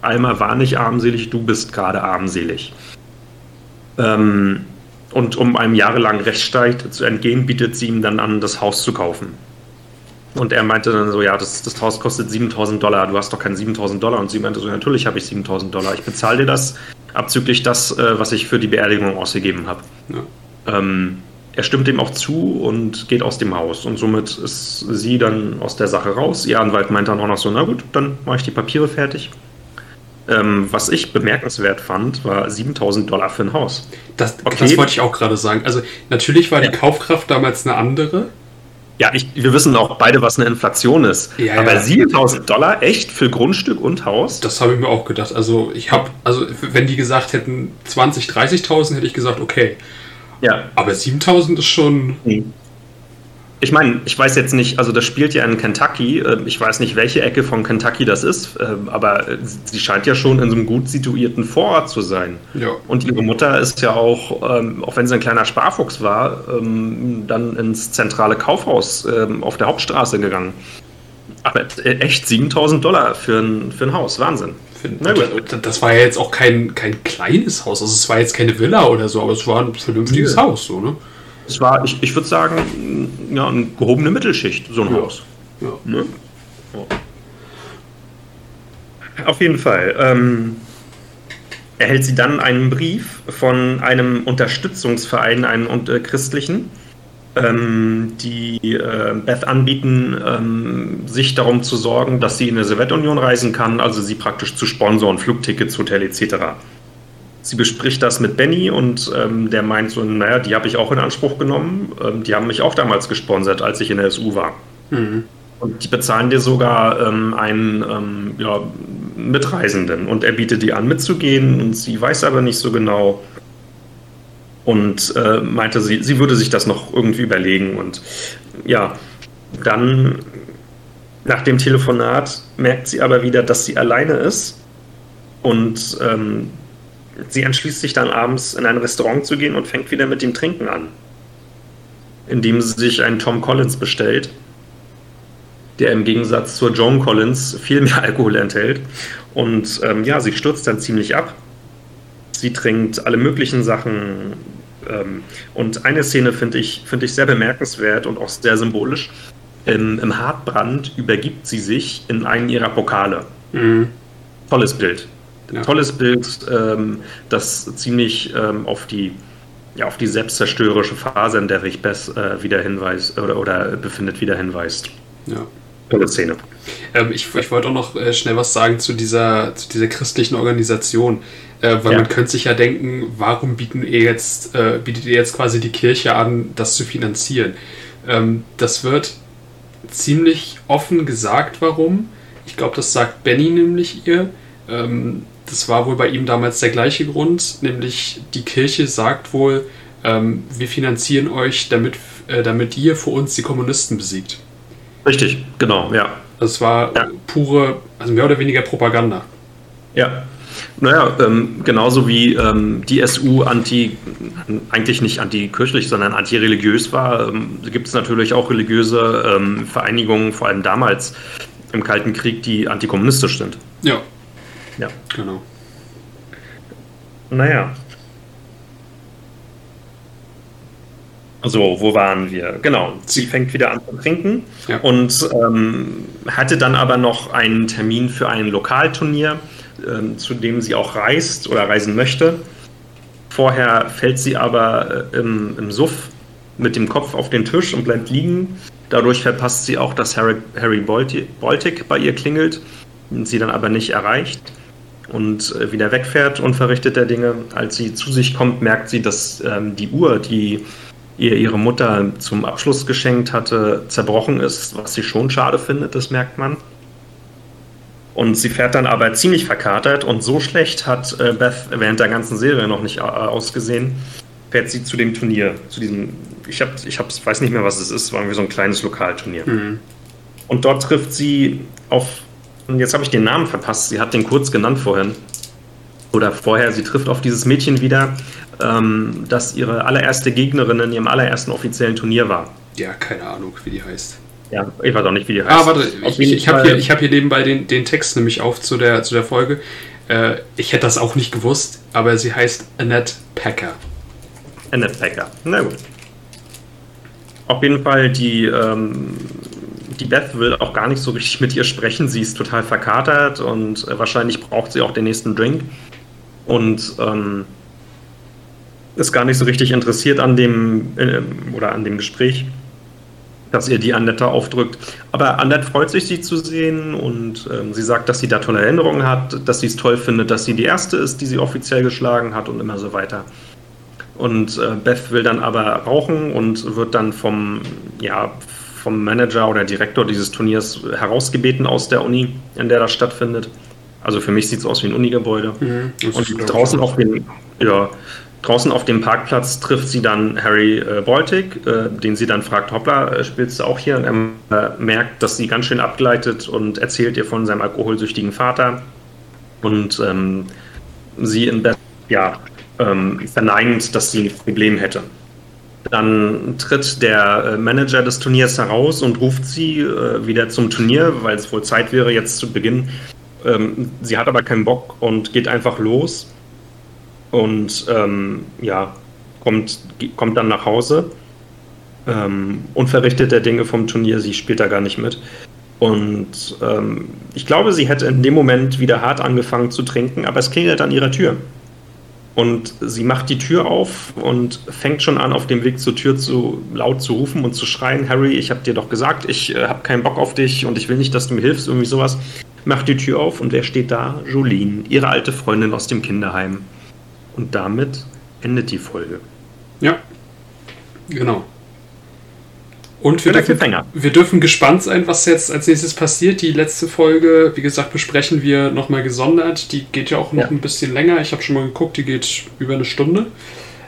Alma war nicht armselig, du bist gerade armselig. Ähm, und um einem jahrelangen Rechtsstreit zu entgehen, bietet sie ihm dann an, das Haus zu kaufen. Und er meinte dann so, ja, das, das Haus kostet 7000 Dollar, du hast doch keine 7000 Dollar. Und sie meinte so, natürlich habe ich 7000 Dollar, ich bezahle dir das, abzüglich das, äh, was ich für die Beerdigung ausgegeben habe. Ja. Ähm, er stimmt dem auch zu und geht aus dem Haus. Und somit ist sie dann aus der Sache raus. Ihr Anwalt meint dann auch noch so, na gut, dann mache ich die Papiere fertig. Ähm, was ich bemerkenswert fand, war 7000 Dollar für ein Haus. Das, okay. das wollte ich auch gerade sagen. Also natürlich war ja. die Kaufkraft damals eine andere. Ja, ich, wir wissen auch beide, was eine Inflation ist. Ja, Aber ja. 7000 Dollar echt für Grundstück und Haus? Das habe ich mir auch gedacht. Also ich habe, also wenn die gesagt hätten 20, 30.000, hätte ich gesagt, okay. Ja. Aber 7000 ist schon. Mhm. Ich meine, ich weiß jetzt nicht, also das spielt ja in Kentucky. Äh, ich weiß nicht, welche Ecke von Kentucky das ist, äh, aber sie scheint ja schon in so einem gut situierten Vorort zu sein. Ja. Und ihre Mutter ist ja auch, ähm, auch wenn sie ein kleiner Sparfuchs war, ähm, dann ins zentrale Kaufhaus ähm, auf der Hauptstraße gegangen. Aber äh, echt 7000 Dollar für ein, für ein Haus, Wahnsinn. Na gut. Das war ja jetzt auch kein, kein kleines Haus, also es war jetzt keine Villa oder so, aber es war ein vernünftiges ja. Haus, so, ne? Es war, ich, ich würde sagen, ja, eine gehobene Mittelschicht, so ein ja. Haus. Ja. Ne? Auf jeden Fall. Ähm, erhält sie dann einen Brief von einem Unterstützungsverein, einem äh, christlichen, ähm, die äh, Beth anbieten, ähm, sich darum zu sorgen, dass sie in der Sowjetunion reisen kann, also sie praktisch zu sponsoren, Flugtickets, Hotel etc sie bespricht das mit Benny und ähm, der meint so, naja, die habe ich auch in Anspruch genommen. Ähm, die haben mich auch damals gesponsert, als ich in der SU war. Mhm. Und die bezahlen dir sogar ähm, einen ähm, ja, Mitreisenden und er bietet die an, mitzugehen und sie weiß aber nicht so genau. Und äh, meinte, sie, sie würde sich das noch irgendwie überlegen. Und ja, dann nach dem Telefonat merkt sie aber wieder, dass sie alleine ist und ähm, Sie entschließt sich dann abends in ein Restaurant zu gehen und fängt wieder mit dem Trinken an. Indem sie sich einen Tom Collins bestellt der im Gegensatz zur Joan Collins viel mehr (laughs) Alkohol enthält. Und ähm, ja, sie stürzt dann ziemlich ab. Sie trinkt alle möglichen Sachen. Ähm, und eine Szene finde ich, find ich sehr bemerkenswert und auch sehr symbolisch. Im, Im Hartbrand übergibt sie sich in einen ihrer Pokale. Mhm. Tolles Bild. Ja. Tolles Bild, ähm, das ziemlich ähm, auf die ja, auf die selbstzerstörerische Phase, in der sich Bess äh, wieder hinweist oder, oder befindet, wieder hinweist. Ja. Tolle Szene. Ähm, ich, ich wollte auch noch äh, schnell was sagen zu dieser, zu dieser christlichen Organisation. Äh, weil ja. man könnte sich ja denken, warum bieten ihr jetzt, äh, bietet ihr jetzt quasi die Kirche an, das zu finanzieren? Ähm, das wird ziemlich offen gesagt, warum. Ich glaube, das sagt Benny nämlich ihr. Ähm, das war wohl bei ihm damals der gleiche Grund, nämlich die Kirche sagt wohl, ähm, wir finanzieren euch, damit, äh, damit ihr für uns die Kommunisten besiegt. Richtig, genau, ja. Das war ja. pure, also mehr oder weniger Propaganda. Ja. Naja, ähm, genauso wie ähm, die SU anti, eigentlich nicht antikirchlich, sondern antireligiös war, ähm, gibt es natürlich auch religiöse ähm, Vereinigungen, vor allem damals im Kalten Krieg, die antikommunistisch sind. Ja, ja. Genau. Naja. So, wo waren wir? Genau, sie fängt wieder an zu trinken ja. und ähm, hatte dann aber noch einen Termin für ein Lokalturnier, ähm, zu dem sie auch reist oder reisen möchte. Vorher fällt sie aber äh, im, im Suff mit dem Kopf auf den Tisch und bleibt liegen. Dadurch verpasst sie auch, dass Harry, Harry Baltic bei ihr klingelt, sie dann aber nicht erreicht und äh, wieder wegfährt und verrichtet der Dinge. Als sie zu sich kommt, merkt sie, dass ähm, die Uhr, die ihr ihre Mutter zum Abschluss geschenkt hatte, zerbrochen ist, was sie schon schade findet, das merkt man. Und sie fährt dann aber ziemlich verkatert und so schlecht hat äh, Beth während der ganzen Serie noch nicht äh, ausgesehen, fährt sie zu dem Turnier, zu diesem, ich, hab, ich hab, weiß nicht mehr, was es ist, war irgendwie so ein kleines Lokalturnier. Mhm. Und dort trifft sie auf jetzt habe ich den Namen verpasst. Sie hat den kurz genannt vorhin. Oder vorher, sie trifft auf dieses Mädchen wieder, ähm, das ihre allererste Gegnerin in ihrem allerersten offiziellen Turnier war. Ja, keine Ahnung, wie die heißt. Ja, ich weiß auch nicht, wie die heißt. Ah, warte, ich, ich, ich habe hier, hab hier nebenbei den, den Text nämlich auf zu der, zu der Folge. Äh, ich hätte das auch nicht gewusst, aber sie heißt Annette Packer. Annette Packer, na gut. Auf jeden Fall die ähm, die Beth will auch gar nicht so richtig mit ihr sprechen. Sie ist total verkatert und äh, wahrscheinlich braucht sie auch den nächsten Drink. Und ähm, ist gar nicht so richtig interessiert an dem äh, oder an dem Gespräch, dass ihr die Annette aufdrückt. Aber Annette freut sich, sie zu sehen und ähm, sie sagt, dass sie da tolle Erinnerungen hat, dass sie es toll findet, dass sie die erste ist, die sie offiziell geschlagen hat und immer so weiter. Und äh, Beth will dann aber rauchen und wird dann vom, ja, vom Manager oder Direktor dieses Turniers herausgebeten aus der Uni, in der das stattfindet. Also für mich sieht es aus wie ein Unigebäude. Mhm, und draußen auf, dem, ja, draußen auf dem Parkplatz trifft sie dann Harry äh, Baltic, äh, den sie dann fragt, hoppla, äh, spielst du auch hier? Und er äh, merkt, dass sie ganz schön abgleitet und erzählt ihr von seinem alkoholsüchtigen Vater. Und ähm, sie in Bett, ja, ähm, verneint, dass sie ein Problem hätte. Dann tritt der äh, Manager des Turniers heraus und ruft sie äh, wieder zum Turnier, weil es wohl Zeit wäre, jetzt zu beginnen. Ähm, sie hat aber keinen Bock und geht einfach los und ähm, ja, kommt, kommt dann nach Hause ähm, und verrichtet der Dinge vom Turnier. Sie spielt da gar nicht mit. Und ähm, ich glaube, sie hätte in dem Moment wieder hart angefangen zu trinken, aber es klingelt an ihrer Tür. Und sie macht die Tür auf und fängt schon an, auf dem Weg zur Tür zu laut zu rufen und zu schreien: Harry, ich habe dir doch gesagt, ich äh, habe keinen Bock auf dich und ich will nicht, dass du mir hilfst, irgendwie sowas. Macht die Tür auf und wer steht da? Jolene, ihre alte Freundin aus dem Kinderheim. Und damit endet die Folge. Ja, genau. Und wir dürfen, wir dürfen gespannt sein, was jetzt als nächstes passiert. Die letzte Folge, wie gesagt, besprechen wir nochmal gesondert. Die geht ja auch noch ja. ein bisschen länger. Ich habe schon mal geguckt, die geht über eine Stunde.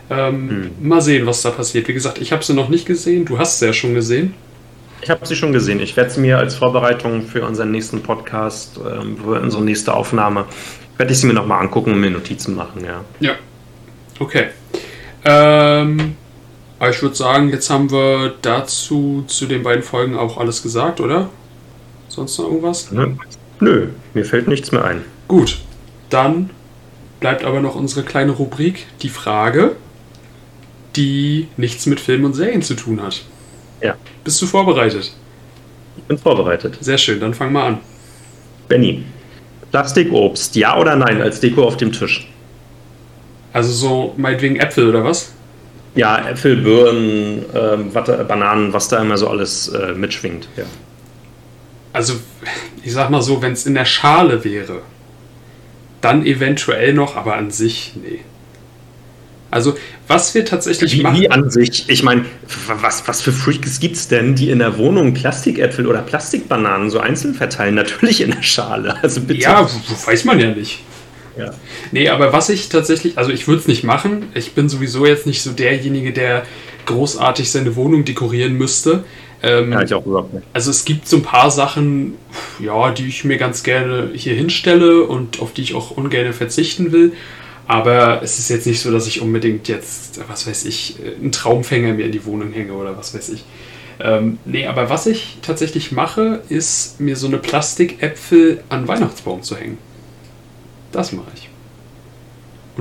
Ähm, hm. Mal sehen, was da passiert. Wie gesagt, ich habe sie noch nicht gesehen. Du hast sie ja schon gesehen. Ich habe sie schon gesehen. Ich werde sie mir als Vorbereitung für unseren nächsten Podcast, ähm, für unsere nächste Aufnahme, werde ich sie mir nochmal angucken und mir Notizen machen, ja. Ja. Okay. Ähm, aber ich würde sagen, jetzt haben wir dazu zu den beiden Folgen auch alles gesagt, oder? Sonst noch irgendwas? Nö. Nö, mir fällt nichts mehr ein. Gut, dann bleibt aber noch unsere kleine Rubrik, die Frage, die nichts mit Filmen und Serien zu tun hat. Ja. Bist du vorbereitet? Ich bin vorbereitet. Sehr schön, dann fang mal an. Benny, Plastikobst, ja oder nein als Deko auf dem Tisch? Also so meinetwegen Äpfel oder was? Ja, Äpfel, Birnen, ähm, Watte, Bananen, was da immer so alles äh, mitschwingt. Ja. Also, ich sag mal so, wenn es in der Schale wäre, dann eventuell noch, aber an sich, nee. Also, was wir tatsächlich wie, machen. Wie an sich? Ich meine, was, was für Freaks gibt es denn, die in der Wohnung Plastikäpfel oder Plastikbananen so einzeln verteilen? Natürlich in der Schale. Also bitte. Ja, weiß man ja nicht. Ja. Nee, aber was ich tatsächlich, also ich würde es nicht machen. Ich bin sowieso jetzt nicht so derjenige, der großartig seine Wohnung dekorieren müsste. Ähm, ja, ich auch überhaupt nicht. Also es gibt so ein paar Sachen, ja, die ich mir ganz gerne hier hinstelle und auf die ich auch ungern verzichten will. Aber es ist jetzt nicht so, dass ich unbedingt jetzt, was weiß ich, einen Traumfänger mir in die Wohnung hänge oder was weiß ich. Ähm, nee, aber was ich tatsächlich mache, ist mir so eine Plastikäpfel an Weihnachtsbaum zu hängen. Das mache ich.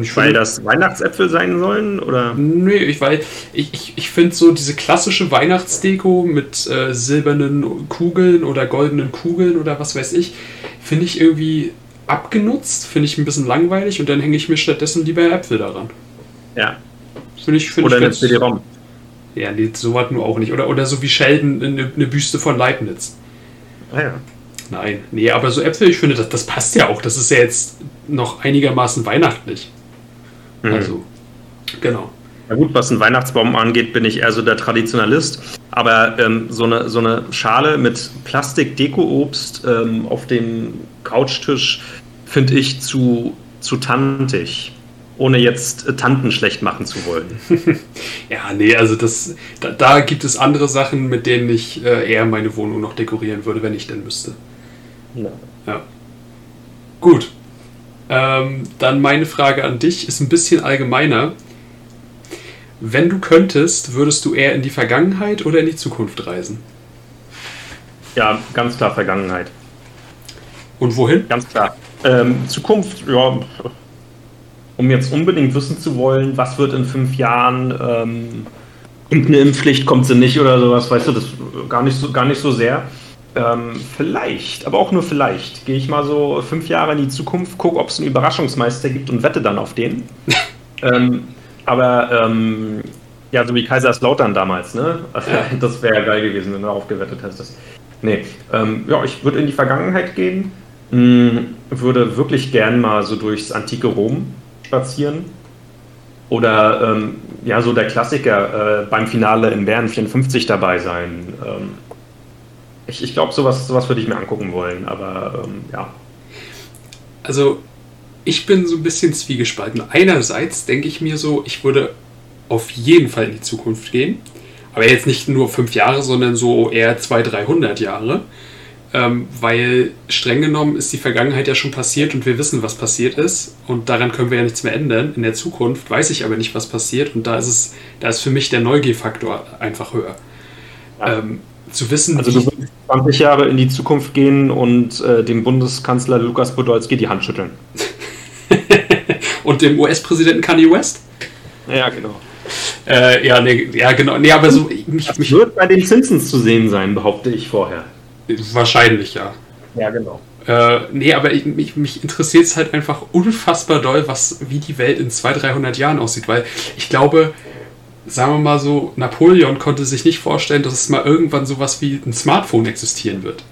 ich weil das Weihnachtsäpfel sein sollen? Oder? Nö, ich, weil ich, ich, ich finde so diese klassische Weihnachtsdeko mit äh, silbernen Kugeln oder goldenen Kugeln oder was weiß ich, finde ich irgendwie abgenutzt, finde ich ein bisschen langweilig und dann hänge ich mir stattdessen lieber Äpfel daran. Ja. Find ich, find oder eine CD-ROM. Ja, nee, so was nur auch nicht. Oder, oder so wie Sheldon eine, eine Büste von Leibniz. Ah ja. Nein, nee, aber so Äpfel, ich finde, das, das passt ja auch. Das ist ja jetzt noch einigermaßen weihnachtlich. Mhm. Also, genau. Na gut, was einen Weihnachtsbaum angeht, bin ich eher so der Traditionalist. Aber ähm, so, eine, so eine Schale mit Plastik-Deko-Obst ähm, auf dem Couchtisch finde ich zu, zu tantig. Ohne jetzt äh, Tanten schlecht machen zu wollen. (laughs) ja, nee, also das, da, da, gibt es andere Sachen, mit denen ich äh, eher meine Wohnung noch dekorieren würde, wenn ich denn müsste. Ja. ja. Gut. Ähm, dann meine Frage an dich ist ein bisschen allgemeiner. Wenn du könntest, würdest du eher in die Vergangenheit oder in die Zukunft reisen? Ja, ganz klar Vergangenheit. Und wohin? Ganz klar. Ähm, Zukunft, ja, um jetzt unbedingt wissen zu wollen, was wird in fünf Jahren, ähm, irgendeine Impfpflicht kommt sie nicht oder sowas, weißt du, das gar nicht so, gar nicht so sehr. Ähm, vielleicht, aber auch nur vielleicht, gehe ich mal so fünf Jahre in die Zukunft, gucke, ob es einen Überraschungsmeister gibt und wette dann auf den. (laughs) ähm, aber ähm, ja, so wie Kaiserslautern damals, ne? Also. Das wäre ja geil gewesen, wenn du darauf gewettet hättest. Nee, ähm, ja, ich würde in die Vergangenheit gehen, mh, hm, würde wirklich gern mal so durchs antike Rom spazieren. Oder ähm, ja, so der Klassiker äh, beim Finale in Bern 54 dabei sein. Ich, ich glaube, sowas, sowas würde ich mir angucken wollen, aber ähm, ja. Also, ich bin so ein bisschen zwiegespalten. Einerseits denke ich mir so, ich würde auf jeden Fall in die Zukunft gehen. Aber jetzt nicht nur fünf Jahre, sondern so eher 200, 300 Jahre. Ähm, weil streng genommen ist die Vergangenheit ja schon passiert und wir wissen, was passiert ist. Und daran können wir ja nichts mehr ändern. In der Zukunft weiß ich aber nicht, was passiert. Und da ist es, da ist für mich der Neugierfaktor einfach höher. Ja. Ähm, zu wissen, also du würdest 20 Jahre in die Zukunft gehen und äh, dem Bundeskanzler Lukas Podolski die Hand schütteln. (laughs) und dem US-Präsidenten Kanye West? Ja, genau. Äh, ja, nee, ja, genau. Nee, aber so. Mich, das mich, wird bei den Simpsons zu sehen sein, behaupte ich vorher. Wahrscheinlich, ja. Ja, genau. Äh, nee, aber ich, mich, mich interessiert es halt einfach unfassbar doll, was, wie die Welt in 200, 300 Jahren aussieht, weil ich glaube, sagen wir mal so, Napoleon konnte sich nicht vorstellen, dass es mal irgendwann sowas wie ein Smartphone existieren wird.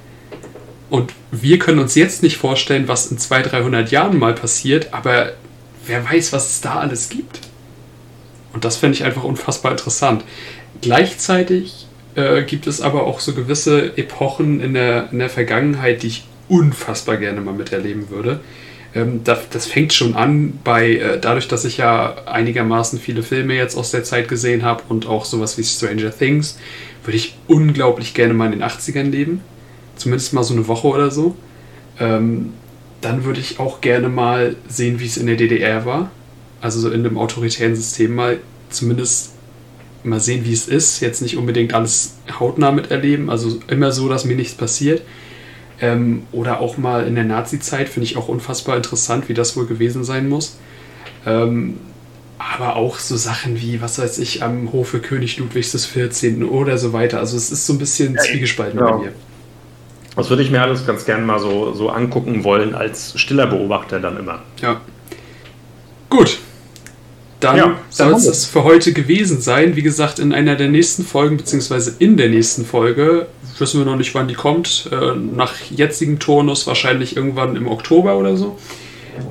Und wir können uns jetzt nicht vorstellen, was in 200, 300 Jahren mal passiert, aber wer weiß, was es da alles gibt. Und das finde ich einfach unfassbar interessant. Gleichzeitig äh, gibt es aber auch so gewisse Epochen in der, in der Vergangenheit, die ich unfassbar gerne mal miterleben würde. Ähm, das, das, fängt schon an bei, äh, dadurch, dass ich ja einigermaßen viele Filme jetzt aus der Zeit gesehen habe und auch sowas wie Stranger Things, würde ich unglaublich gerne mal in den 80ern leben. Zumindest mal so eine Woche oder so. Ähm, dann würde ich auch gerne mal sehen, wie es in der DDR war. Also so in einem autoritären System mal zumindest mal sehen, wie es ist. Jetzt nicht unbedingt alles hautnah miterleben. Also immer so, dass mir nichts passiert. Ähm, oder auch mal in der Nazi-Zeit finde ich auch unfassbar interessant, wie das wohl gewesen sein muss. Ähm, aber auch so Sachen wie, was weiß ich, am Hofe König Ludwigs XIV. oder so weiter. Also es ist so ein bisschen ja, zwiegespalten genau. bei mir. Das würde ich mir alles ganz gerne mal so, so angucken wollen, als stiller Beobachter dann immer. Ja. Gut. Dann ja, soll es für heute gewesen sein. Wie gesagt, in einer der nächsten Folgen, beziehungsweise in der nächsten Folge, wissen wir noch nicht, wann die kommt. Äh, nach jetzigem Turnus wahrscheinlich irgendwann im Oktober oder so.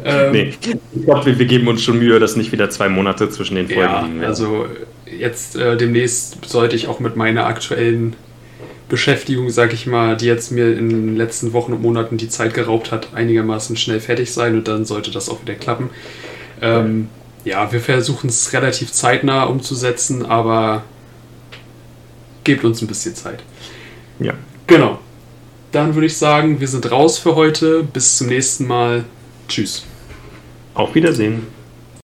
Ähm, nee, ich glaube, wir, wir, geben uns schon Mühe, dass nicht wieder zwei Monate zwischen den Folgen ja, liegen. Ja. Also jetzt äh, demnächst sollte ich auch mit meiner aktuellen Beschäftigung, sag ich mal, die jetzt mir in den letzten Wochen und Monaten die Zeit geraubt hat, einigermaßen schnell fertig sein und dann sollte das auch wieder klappen. Ähm, ja, wir versuchen es relativ zeitnah umzusetzen, aber gebt uns ein bisschen Zeit. Ja. Genau. Dann würde ich sagen, wir sind raus für heute. Bis zum nächsten Mal. Tschüss. Auf Wiedersehen.